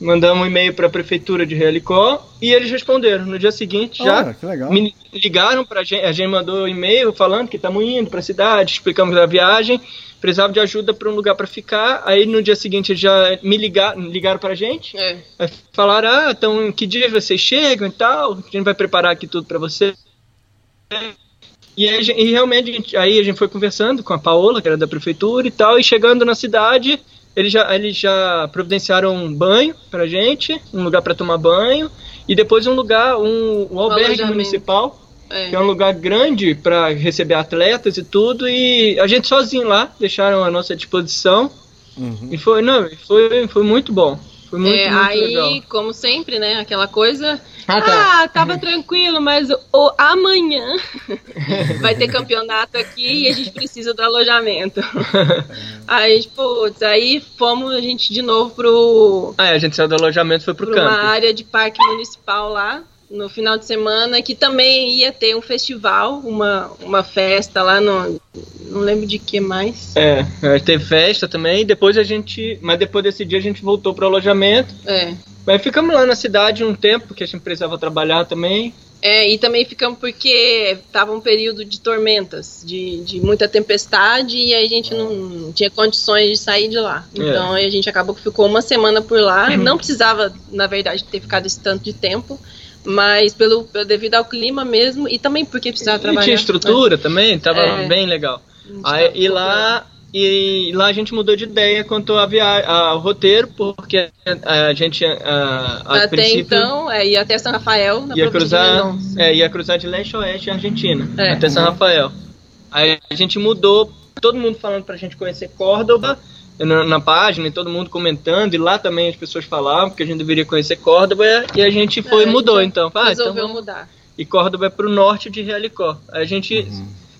Mandamos um e-mail para a prefeitura de Realicó e eles responderam. No dia seguinte já legal. me ligaram pra gente, a gente mandou um e-mail falando que estamos indo para a cidade, explicamos a viagem, precisava de ajuda para um lugar para ficar. Aí no dia seguinte eles já me ligaram, ligaram para a gente, É. aí falaram: "Ah, então que dias vocês chegam e tal? A gente vai preparar aqui tudo para você". E, aí, a gente- e realmente a gente- aí a gente foi conversando com a Paola, que era da prefeitura e tal, e chegando na cidade, eles já, eles já providenciaram um banho pra gente, um lugar para tomar banho, e depois um lugar, um, um albergue municipal, É. que é um lugar grande para receber atletas e tudo, e a gente sozinho lá, deixaram à nossa disposição, Uhum. e foi, não, foi, foi muito bom. Foi muito, É, muito aí, legal. como sempre, né, aquela coisa. Ah, tá. Ah, tava tranquilo, mas o, amanhã vai ter campeonato aqui e a gente precisa do alojamento. aí, putz, aí fomos a gente de novo pro, Ah, é, a gente saiu do alojamento e foi pro pra uma campo. área de parque municipal lá no final de semana que também ia ter um festival, uma, uma festa lá no. Não lembro de que mais. É, é, teve festa também, depois a gente. Mas depois desse dia a gente voltou pro alojamento. É. Mas ficamos lá na cidade um tempo, porque a gente precisava trabalhar também. É, e também ficamos porque tava um período de tormentas, de, de muita tempestade, e aí a gente não, tinha condições de sair de lá. É. Então a gente acabou que ficou uma semana por lá. Não precisava, na verdade, ter ficado esse tanto de tempo, mas pelo, devido ao clima mesmo, e também porque precisava E trabalhar. tinha estrutura também, tava É. bem legal. Aí, e lá. E lá a gente mudou de ideia quanto a via ao roteiro, porque a gente a, a Até princípio então, é, ia até São Rafael, na ia cruzar, é, ia cruzar de leste a oeste a Argentina, É. até São Rafael. Aí a gente mudou, todo mundo falando pra gente conhecer Córdoba na, na página, e todo mundo comentando, e lá também as pessoas falavam que a gente deveria conhecer Córdoba, e a gente foi É, e mudou então. Ah, então Resolveu vamos- mudar. e Córdoba é pro norte de Realicó. A gente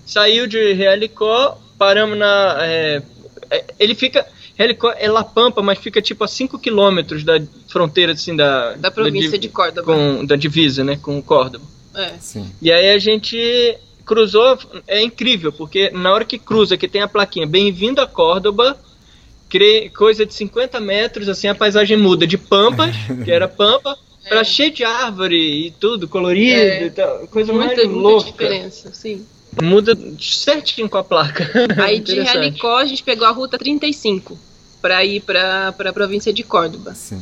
saiu de Realicó, paramos na. é, é, ele fica. Realicó é La Pampa, mas fica tipo a 5 quilômetros da fronteira, assim, da. Da província div- de Córdoba. Com, da divisa, né? Com Córdoba. É. Sim. E aí a gente cruzou, é incrível, porque na hora que cruza, que tem a plaquinha Bem-vindo a Córdoba, coisa de 50 metros, assim, a paisagem muda de pampas, que era pampa, Pra cheio de árvore e tudo, colorido É. e tal. Coisa Muita, mais muita louca. diferença, sim. Muda certinho com a placa. Aí de. Helicó a gente pegou a ruta 35 pra ir pra, pra província de Córdoba. Sim.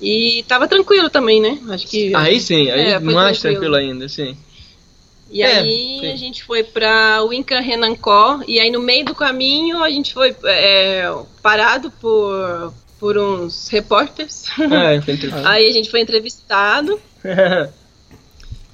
E tava tranquilo também, né? Acho que. Aí sim, aí É, mais tranquilo. tranquilo ainda, sim. E É, aí sim. a gente foi pra Winca Renancó, e aí no meio do caminho a gente foi é, parado por, por uns repórteres. Ah, entre- aí a gente foi entrevistado.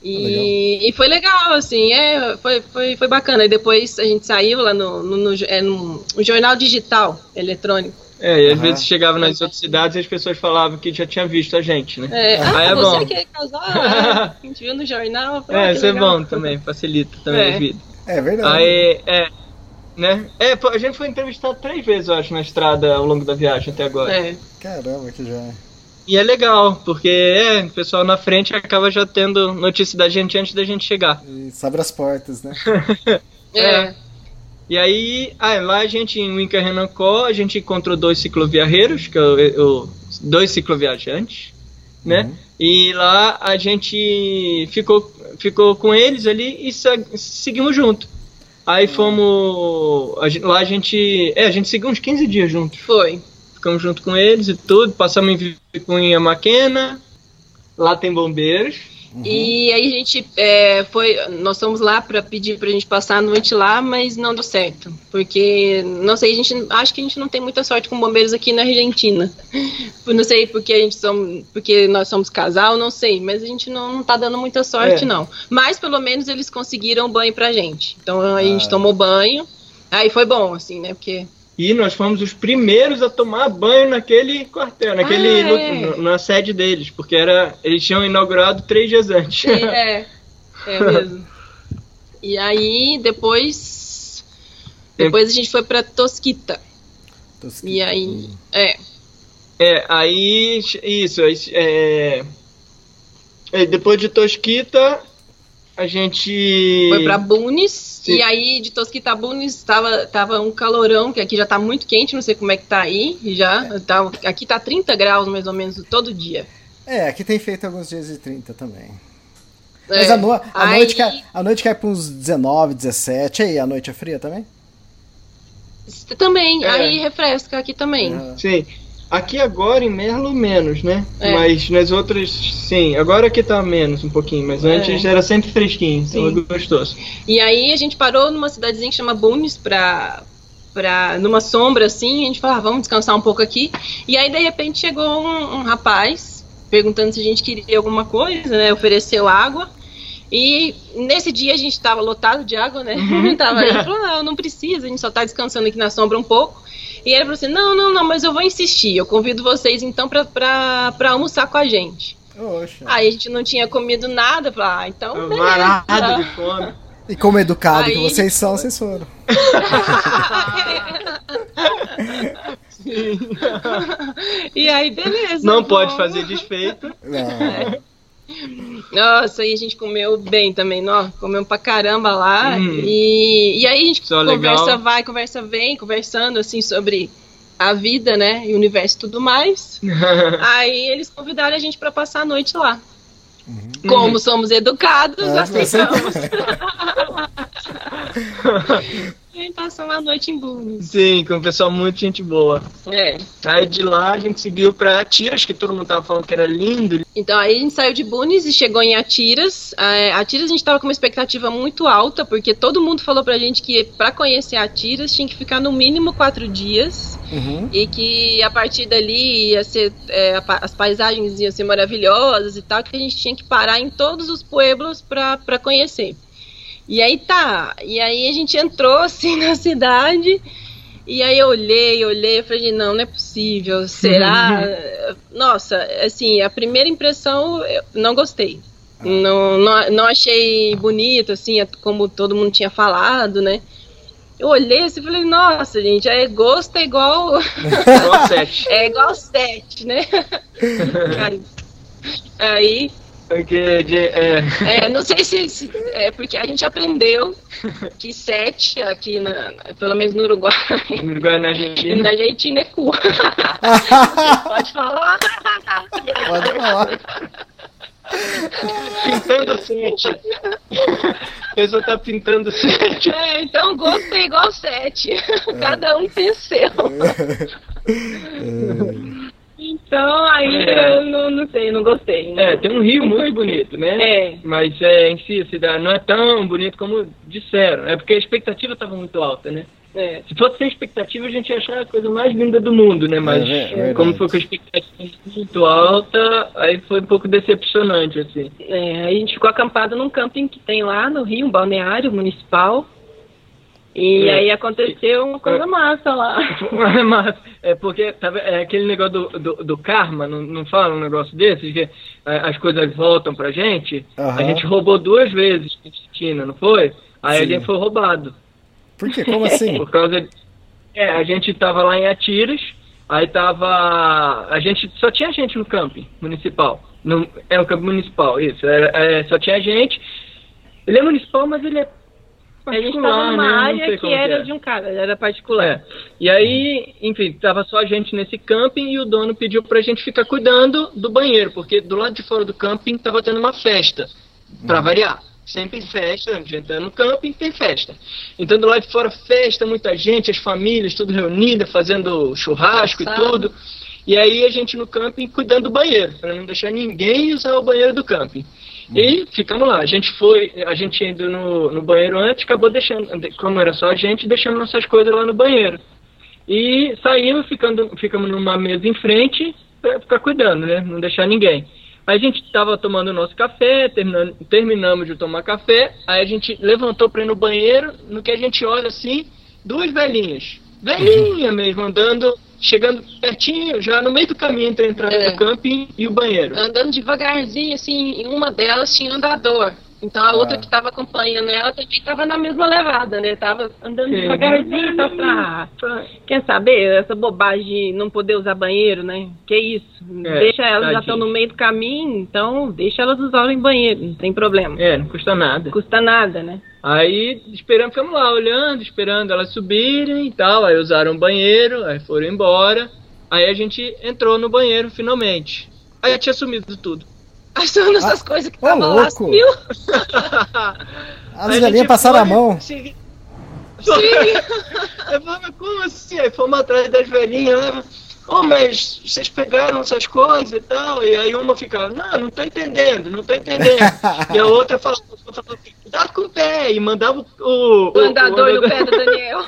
E, e foi legal, assim, é, foi, foi, foi bacana. E depois a gente saiu lá no, no, no, é, no jornal digital eletrônico. É, e às Aham. vezes chegava nas outras cidades e as pessoas falavam que já tinha visto a gente, né? É, ah, Aí é você bom. que é casal, é, a gente viu no jornal. ah, É, isso é bom também, facilita também É. a vida. É verdade. Aí, é, né? É, pô, a gente foi entrevistado três vezes, eu acho, na estrada ao longo da viagem até agora. É. Caramba, que já. E é legal, porque é, o pessoal na frente acaba já tendo notícia da gente antes da gente chegar. E abre as portas, né? É. E aí, ah, lá a gente, em Winca Renancó, a gente encontrou dois cicloviarreiros, que eu, eu- dois cicloviajantes, né? Uhum. E lá a gente ficou, ficou com eles ali e seguimos junto. Aí fomos. a gen- lá a gente. É, a gente seguiu uns 15 dias juntos. Foi. Ficamos junto com eles e tudo. Passamos em Vicunha Maquena. Lá tem bombeiros. E aí a gente é, foi, nós fomos lá para pedir pra gente passar a noite lá, mas não deu certo, porque não sei, a gente acho que a gente não tem muita sorte com bombeiros aqui na Argentina. Não sei porque a gente somos, porque nós somos casal, não sei, mas a gente não, não tá dando muita sorte É. não. Mas pelo menos eles conseguiram banho pra gente. Então a gente Ah. tomou banho. Aí foi bom assim, né? Porque E nós fomos os primeiros a tomar banho naquele quartel, naquele, Ah, é. no- na sede deles, porque era eles tinham inaugurado três dias antes. É, é mesmo. E aí, depois. Depois a gente foi pra Tosquita. Tosqui- E aí. É. É, aí isso, aí, é, é, depois de Tosquita, a gente Foi pra Bunes. Sim. E aí, de Tosquita a Bunes, tava, tava um calorão, que aqui já tá muito quente, não sei como é que tá aí. Já. Tá, aqui tá 30 graus mais ou menos todo dia. É, aqui tem feito alguns dias de 30 também. É. Mas a, no- a Aí- noite cai, a noite cai pra uns 19, 17. E aí, a noite é fria também? Também, É. aí refresca aqui também. Sim. Aqui agora em Merlo menos, né? É. Mas nas outras, sim. Agora aqui tá menos um pouquinho, mas antes era sempre fresquinho, então é Sim. gostoso. E aí a gente parou numa cidadezinha que chama Bunes pra, pra, numa sombra assim, a gente falou, ah, vamos descansar um pouco aqui. E aí de repente chegou um, um rapaz perguntando se a gente queria alguma coisa, né? Ofereceu água. E nesse dia a gente tava lotado de água, né? tava, ele falou, não, não precisa, a gente só tá descansando aqui na sombra um pouco. E ele falou assim, não, não, não, mas eu vou insistir, eu convido vocês então pra, pra, pra almoçar com a gente. Oxa. Aí a gente não tinha comido nada, falou, ah, então beleza. Varado de fome. E como educado que Aí- vocês são, vocês foram. e aí, beleza. Não vamos. pode fazer desfeito. Não. Nossa, aí a gente comeu bem também, ó, comeu pra caramba lá. Hum. E, e aí a gente Só conversa legal. vai, conversa vem, conversando assim sobre a vida, né, e o universo e tudo mais. aí eles convidaram a gente pra passar a noite lá. Como somos educados, Ah, aceitamos. e passamos a noite em Bunes. Sim, com o pessoal muito gente boa. É. Aí de lá a gente seguiu pra Tiras, que todo mundo tava falando que era lindo. Então aí a gente saiu de Bunes e chegou em Atiras. É, Atiras a gente tava com uma expectativa muito alta, porque todo mundo falou pra gente que pra conhecer Atiras tinha que ficar no mínimo quatro dias Uhum. e que a partir dali ia ser é, as paisagens iam ser maravilhosas e tal, que a gente tinha que parar em todos os pueblos pra, pra conhecer. E aí tá, e aí a gente entrou assim na cidade. E aí eu olhei, olhei, eu falei, não, não é possível, será? Nossa, assim, a primeira impressão, eu não gostei. Não, não, não achei bonito, assim, como todo mundo tinha falado, né? Eu olhei assim e falei, nossa, gente, é gosto é igual. Igual sete. é igual sete, né? Aí- Aí, Porque de, é, é, não sei se, se- É porque a gente aprendeu que sete aqui, na, pelo menos no Uruguai, no Uruguai na Argentina. na Argentina é cu. Pode falar. Pode falar. pintando sete. A pessoa tá pintando sete. É, então gosto é igual sete. Cada um tem o seu. Então, aí É. eu não, não sei, não gostei. É, tem um rio muito bonito, né? É. Mas é, em si, a cidade não é tão bonito como disseram. É porque a expectativa estava muito alta, né? É. Se fosse sem expectativa, a gente ia achar a coisa mais linda do mundo, né? Mas É, é verdade. como foi com a expectativa muito alta, aí foi um pouco decepcionante, assim. É, a gente ficou acampado num camping que tem lá no Rio, um balneário municipal. E É. aí aconteceu uma coisa massa lá. Mas, é porque tá, ve- é aquele negócio do, do, do karma, não, não fala um negócio desse, que é, as coisas voltam pra gente. Aham. A gente roubou duas vezes em Argentina, não foi? Aí Sim. a gente foi roubado. Por quê? Como assim? Por causa de... É, a gente tava lá em Atiras, aí tava. A gente. Só tinha gente no camping municipal. No, é o camping municipal, isso. Era, é, só tinha gente. Ele é municipal, mas ele é. A gente particular, tava numa né? Área que era é. de um cara, era particular. É. E aí, enfim, tava só a gente nesse camping e o dono pediu pra gente ficar cuidando do banheiro, porque do lado de fora do camping tava tendo uma festa, pra variar. Sempre festa, a gente tá no camping, tem festa. Então do lado de fora, festa, muita gente, as famílias, tudo reunida, fazendo churrasco Assado. e tudo. E aí a gente no camping cuidando do banheiro, pra não deixar ninguém usar o banheiro do camping. E ficamos lá. A gente foi, a gente indo no, no banheiro antes, acabou deixando, como era só a gente, deixando nossas coisas lá no banheiro. E saímos, ficando, ficamos numa mesa em frente pra ficar cuidando, né? Não deixar ninguém. Aí a gente tava tomando o nosso café, terminando, terminamos de tomar café, aí a gente levantou pra ir no banheiro, no que a gente olha assim, duas velhinhas. Velhinha mesmo, andando, chegando pertinho, já no meio do caminho entre a entrada É. do camping e o banheiro. Andando devagarzinho, assim, em uma delas tinha andador. Então a outra Ah. que tava acompanhando ela também tava na mesma levada, né? Tava andando Sim. devagarzinho, então pra... Quer saber? Essa bobagem de não poder usar banheiro, né? Que isso? É, deixa elas, já tadinho. estão no meio do caminho, então deixa elas usarem banheiro, não tem problema. É, não custa nada. Não custa nada, né? Aí esperamos, ficamos lá olhando, esperando elas subirem e tal. Aí usaram o banheiro, aí foram embora. Aí a gente entrou no banheiro finalmente. Aí tinha sumido tudo. Achando essas coisas que ô, lá, louco. sumiu. As a gente passaram a foi, mão. Sim. Eu falei, mas como assim? Aí fomos atrás das velhinhas, né? Oh, mas vocês pegaram essas coisas e tal. E aí uma ficava, não, não tô entendendo, não tô entendendo. e a outra falava, falava cuidado com o pé. E mandava o. O andador e o pé do Daniel.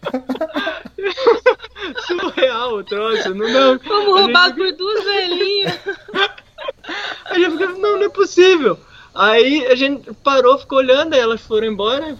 Surreal o troço, não, não. Fomos A roubados gente- por duas velhinhas. A gente ficava, não, não é possível. Aí a gente parou, ficou olhando, aí elas foram embora.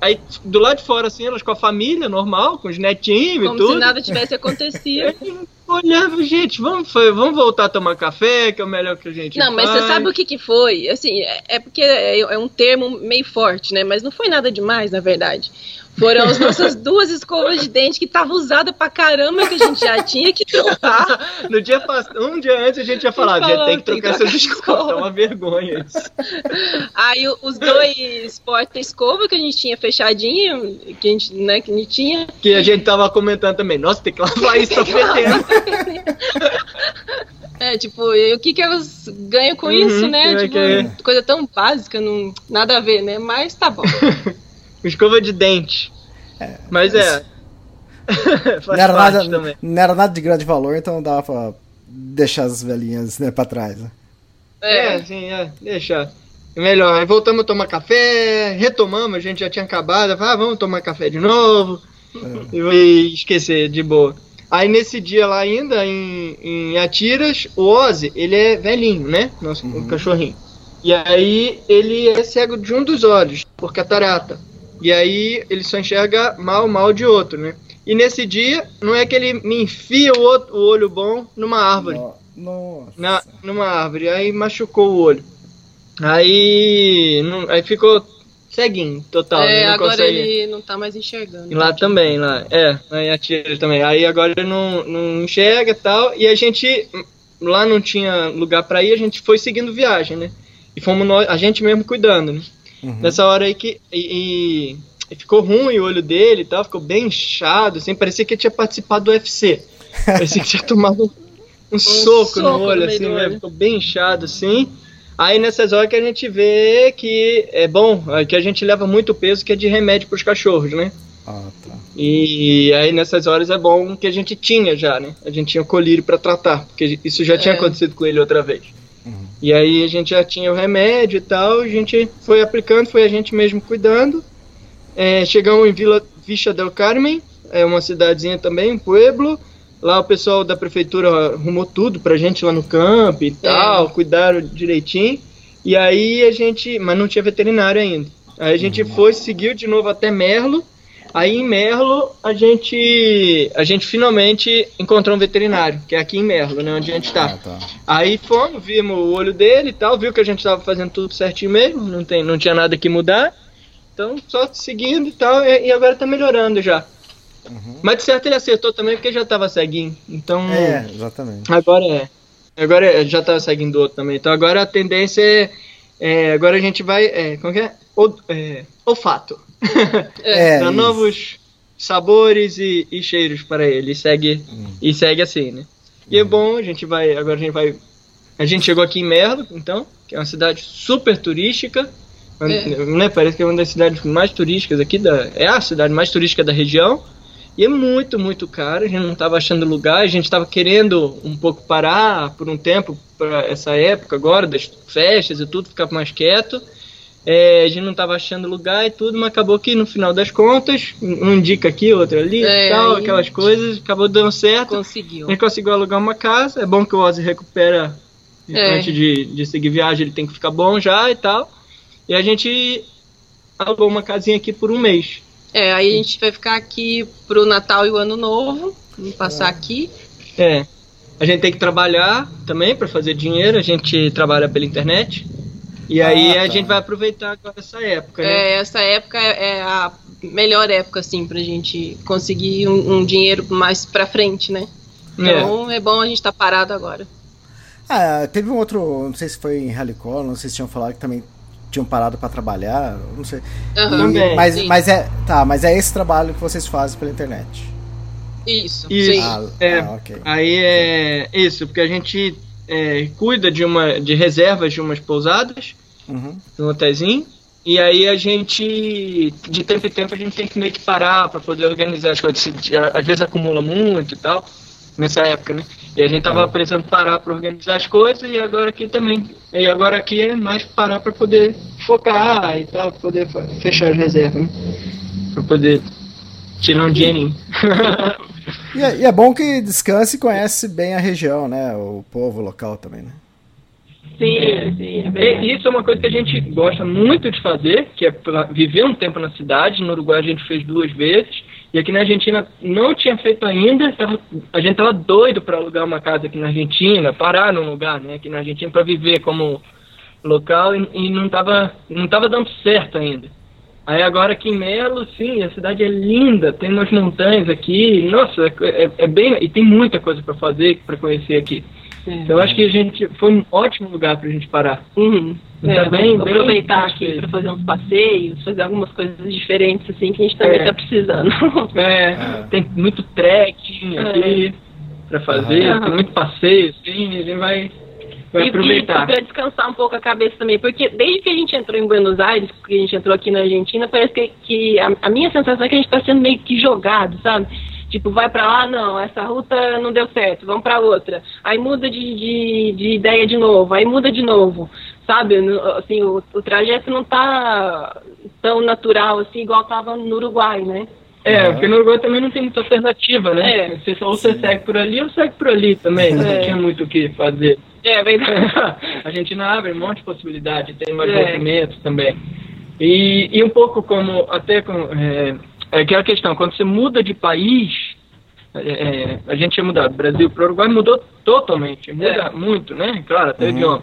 Aí do lado de fora, assim, elas com a família normal, com os netinhos e Como tudo. se nada tivesse acontecido. Olhava, gente, vamos, vamos voltar a tomar café, que é o melhor que a gente Não, mas faz. você sabe o que que foi? Assim, é, é porque é, é um termo meio forte, né? Mas não foi nada demais, na verdade. Foram as nossas duas escovas de dente que estavam usadas pra caramba, que a gente já tinha que trocar. No dia um dia antes a gente ia falar, Falou, gente, tem que trocar essas essa escovas, escova. é uma vergonha isso. Aí os dois porta-escova que a gente tinha fechadinho, que a gente, né, que a gente tinha. Que a gente tava comentando também, nossa, tem que lavar isso, tá fedendo. É, tipo, e o que que elas ganham com Uhum, isso, né? Tipo, é. coisa tão básica, não, nada a ver, né? Mas tá bom. Escova de dente. mas é. Faz Não era, nada, também. não era nada de grande valor, então dava pra deixar as velhinhas né, pra trás. né? É, sim, é, deixa. Melhor, aí voltamos a tomar café, retomamos, a gente já tinha acabado, ah, vamos tomar café de novo, É. e esquecer, de boa. Aí nesse dia lá ainda, em, em Atiras, o Ozzy, ele é velhinho, né? Nosso o cachorrinho. E aí ele é cego de um dos olhos, por catarata. E aí ele só enxerga mal, mal de outro, né? E nesse dia, não é que ele me enfia o, outro, o olho bom numa árvore No- Nossa. na, numa árvore, aí machucou o olho. Aí, não- aí ficou ceguinho, total. é, não agora consegue. ele não tá mais enxergando. E lá também, lá, é, aí atira também. Aí agora ele não, não enxerga e tal, e a gente, lá não tinha lugar pra ir, a gente foi seguindo viagem, né? E fomos nós, a gente mesmo cuidando, né? Uhum. Nessa hora aí que. E, e- ficou ruim o olho dele e tal, ficou bem inchado, assim, parecia que ele tinha participado do UFC. Parecia que tinha tomado um soco, no soco no olho, assim, né? olho. Ficou bem inchado, assim. Aí nessas horas que a gente vê que é bom, é que a gente leva muito peso que é de remédio pros cachorros, né? Ah, tá. E aí nessas horas é bom que a gente tinha já, né? A gente tinha colírio pra tratar, porque isso já tinha É. acontecido com ele outra vez. E aí a gente já tinha o remédio e tal, a gente foi aplicando, foi a gente mesmo cuidando. É, chegamos em Vila Vicha del Carmen, é uma cidadezinha também, um pueblo. Lá o pessoal da prefeitura arrumou tudo pra gente lá no campo e tal, cuidaram direitinho. E aí a gente, mas não tinha veterinário ainda. Aí a gente foi, seguiu de novo até Merlo. Aí em Merlo a gente, a gente finalmente encontrou um veterinário, que é aqui em Merlo, né, onde a gente tá. Ah, tá. Aí fomos, vimos o olho dele e tal, viu que a gente tava fazendo tudo certinho mesmo, não, tem, não tinha nada que mudar. Então, só seguindo e tal, e, e agora tá melhorando já. Mas de certo ele acertou também porque já tava ceguinho. Então, É, exatamente. agora é. Agora é, já tava seguindo outro também. Então agora a tendência é. é, agora a gente vai. É, como que é? O, é olfato. É, Dá isso. novos sabores e, e cheiros para ele. E segue, e segue assim, né? E é bom, a gente vai. Agora a gente vai. A gente chegou aqui em Merlo, então, que é uma cidade super turística. É. Né, parece que é uma das cidades mais turísticas aqui da. É a cidade mais turística da região. E é muito, muito caro. A gente não estava achando lugar. A gente estava querendo um pouco parar por um tempo para essa época agora das festas e tudo, ficar mais quieto. É, a gente não estava achando lugar e tudo, mas acabou que no final das contas, um indica aqui, outro ali, É, tal, aquelas coisas, acabou dando certo. Conseguiu. A gente conseguiu alugar uma casa. É bom que o Ozzy recupera É. antes de, de seguir viagem, ele tem que ficar bom já e tal. E a gente alugou uma casinha aqui por um mês. É, aí a gente vai ficar aqui pro Natal e o Ano Novo. Vamos passar aqui. É. A gente tem que trabalhar também para fazer dinheiro. A gente trabalha pela internet. E aí Ah, a tá. gente vai aproveitar agora essa época, né? É, essa época é é a melhor época, assim, pra gente conseguir um, um dinheiro mais pra frente, né? Então é, bom a gente estar parado agora. Ah, teve um outro, não sei se foi em Ralicó, não sei se tinham falado que também tinham parado pra trabalhar, não sei. Aham, E- Também, mas, sim. mas é, tá, mas é esse trabalho que vocês fazem pela internet. Isso, Isso. Ah, É. ah, ok. Aí é isso, porque a gente é, cuida de uma de reservas de umas pousadas, Uhum. um hotelzinho. E aí a gente, de tempo em tempo, a gente tem que meio que parar para poder organizar as coisas. Se- Às vezes acumula muito e tal, nessa época, né? E a gente tava precisando parar para organizar as coisas e agora aqui também. E agora aqui é mais parar para poder focar e tal, pra poder fechar as reservas, né? Pra poder tirar um dinheirinho. E, é, e é bom que descanse e conhece bem a região, né? O povo local também, né? Sim, sim. E isso é uma coisa que a gente gosta muito de fazer, que é viver um tempo na cidade. No Uruguai a gente fez duas vezes. E aqui na Argentina não tinha feito ainda. tava- a gente tava doido para alugar uma casa aqui na Argentina, parar num lugar, né, aqui na Argentina para viver como local e, e não tava não tava dando certo ainda. Aí agora aqui em Melo, sim, a cidade é linda, tem umas montanhas aqui, nossa, é, é bem e tem muita coisa para fazer, para conhecer aqui. Então eu acho que a gente foi um ótimo lugar pra gente parar. Uhum. Tá É, bem, vou bem aproveitar aqui para fazer uns passeios, fazer algumas coisas diferentes assim que a gente também É. tá precisando. É, tem muito trekking aqui pra fazer, Aham. tem muito passeio, assim, a gente vai, vai e, aproveitar. para descansar um pouco a cabeça também, porque desde que a gente entrou em Buenos Aires, que a gente entrou aqui na Argentina, parece que, que a, a minha sensação é que a gente está sendo meio que jogado, sabe? Tipo, vai pra lá, não, essa ruta não deu certo, vamos pra outra. Aí muda de, de, de ideia de novo, aí muda de novo, sabe? Assim, o, o trajeto não tá tão natural assim, igual tava no Uruguai, né? É, porque no Uruguai também não tem muita alternativa, né? É. Você só ou você segue por ali ou segue por ali também, não É. tinha muito o que fazer. É verdade. a Argentina abre um monte de possibilidade, tem mais É. movimentos também. E, e um pouco como, até com, é, é aquela questão, quando você muda de país, é, é, a gente tinha mudado do Brasil para o Uruguai, mudou totalmente, muda muito, né? Claro, até o idioma.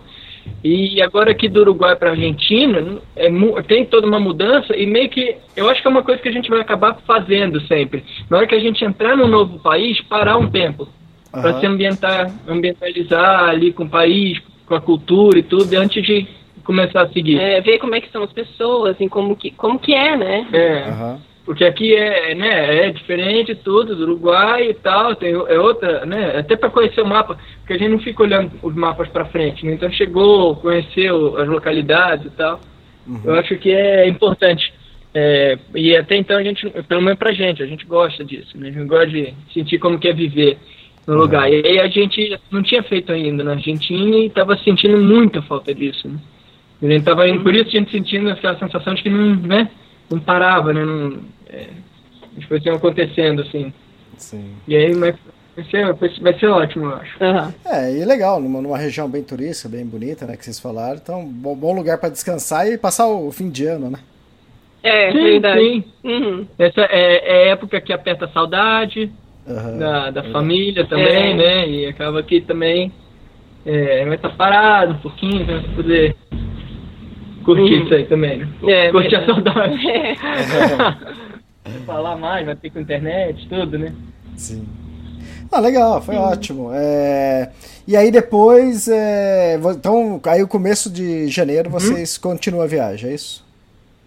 E agora aqui do Uruguai para a Argentina, é, tem toda uma mudança e meio que, eu acho que é uma coisa que a gente vai acabar fazendo sempre. Na hora que a gente entrar num novo país, parar um tempo para Aham. se ambientar, ambientalizar ali com o país, com a cultura e tudo, antes de começar a seguir. É, ver como é que são as pessoas, assim, como que, como que é, né? É, Aham. Porque aqui é, né, é diferente tudo do Uruguai e tal, tem é outra, né, até para conhecer o mapa, porque a gente não fica olhando os mapas para frente, né? Então chegou, conheceu as localidades e tal. Uhum. Eu acho que é importante. É, e até então a gente, pelo menos pra gente, a gente gosta disso, né? A gente gosta de sentir como que é viver no lugar. E aí a gente não tinha feito ainda na Argentina e estava sentindo muita falta disso, né? A gente tava por isso a gente sentindo aquela sensação de que não, né, não parava, né? Não, é, as coisas iam acontecendo, assim. Sim. E aí mas vai ser, vai ser ótimo, eu acho. Uhum. É, e legal, numa, numa região bem turística, bem bonita, né, que vocês falaram. Então, bom, bom lugar para descansar e passar o fim de ano, né? É, sim, verdade. Sim. Uhum. Essa é, é época que aperta a saudade uhum. da, da família também, é. né? E acaba aqui também é, vai estar parado um pouquinho para poder curtir uhum. isso aí também, né? É, Curtir a saudade. É. Falar mais, vai ter com internet, tudo, né? Sim. Ah, legal, foi Sim. ótimo. É... E aí depois, é... então, aí o começo de janeiro uhum. vocês uhum. continuam a viagem, é isso?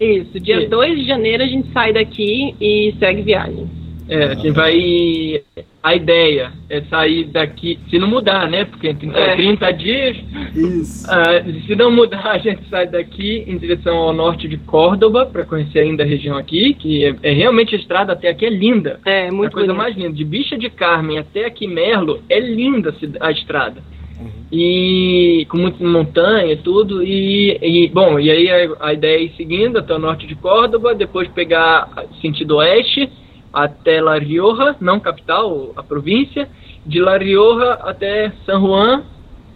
Isso, dia 2 de janeiro a gente sai daqui e segue viagem. É, a gente vai. A ideia é sair daqui, se não mudar, né? Porque é 30 é. dias. Isso. Uh, se não mudar, a gente sai daqui em direção ao norte de Córdoba, para conhecer ainda a região aqui, que é, é, realmente a estrada até aqui é linda. É, muito A coisa bonito. mais linda. De Bicha de Carmen até aqui Merlo, é linda a estrada. Uhum. E com muita montanha e tudo. E, e, bom, e aí a, a ideia é ir seguindo até o norte de Córdoba, depois pegar sentido oeste até La Rioja, não capital, a província, de La Rioja até San Juan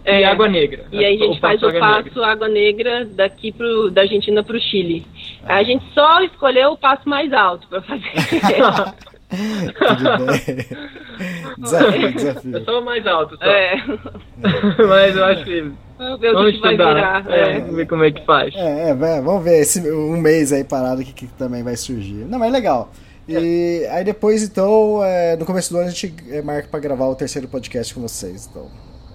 é, e Água Negra. E aí a gente faz o passo Negra. Água Negra daqui pro, da Argentina para o Chile. A gente só escolheu o passo mais alto para fazer. desafio, desafio. É só o mais alto. Só. É. Mas eu acho que. Vamos estudar. É, é. ver como é que faz. É, é, vamos ver esse um mês aí parado que, que também vai surgir. Não, mas é legal. E aí depois, então, é, no começo do ano a gente é, marca para gravar o terceiro podcast com vocês. Então.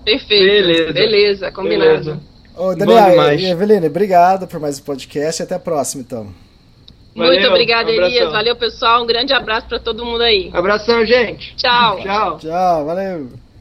Perfeito. Beleza. Beleza, combinado. Beleza. Ô, Daniel e Eveline, obrigado por mais um podcast e até a próxima, então. Valeu, Muito obrigada, um Elias. Valeu, pessoal. Um grande abraço para todo mundo aí. Abração, gente. Tchau. Tchau. Tchau, valeu.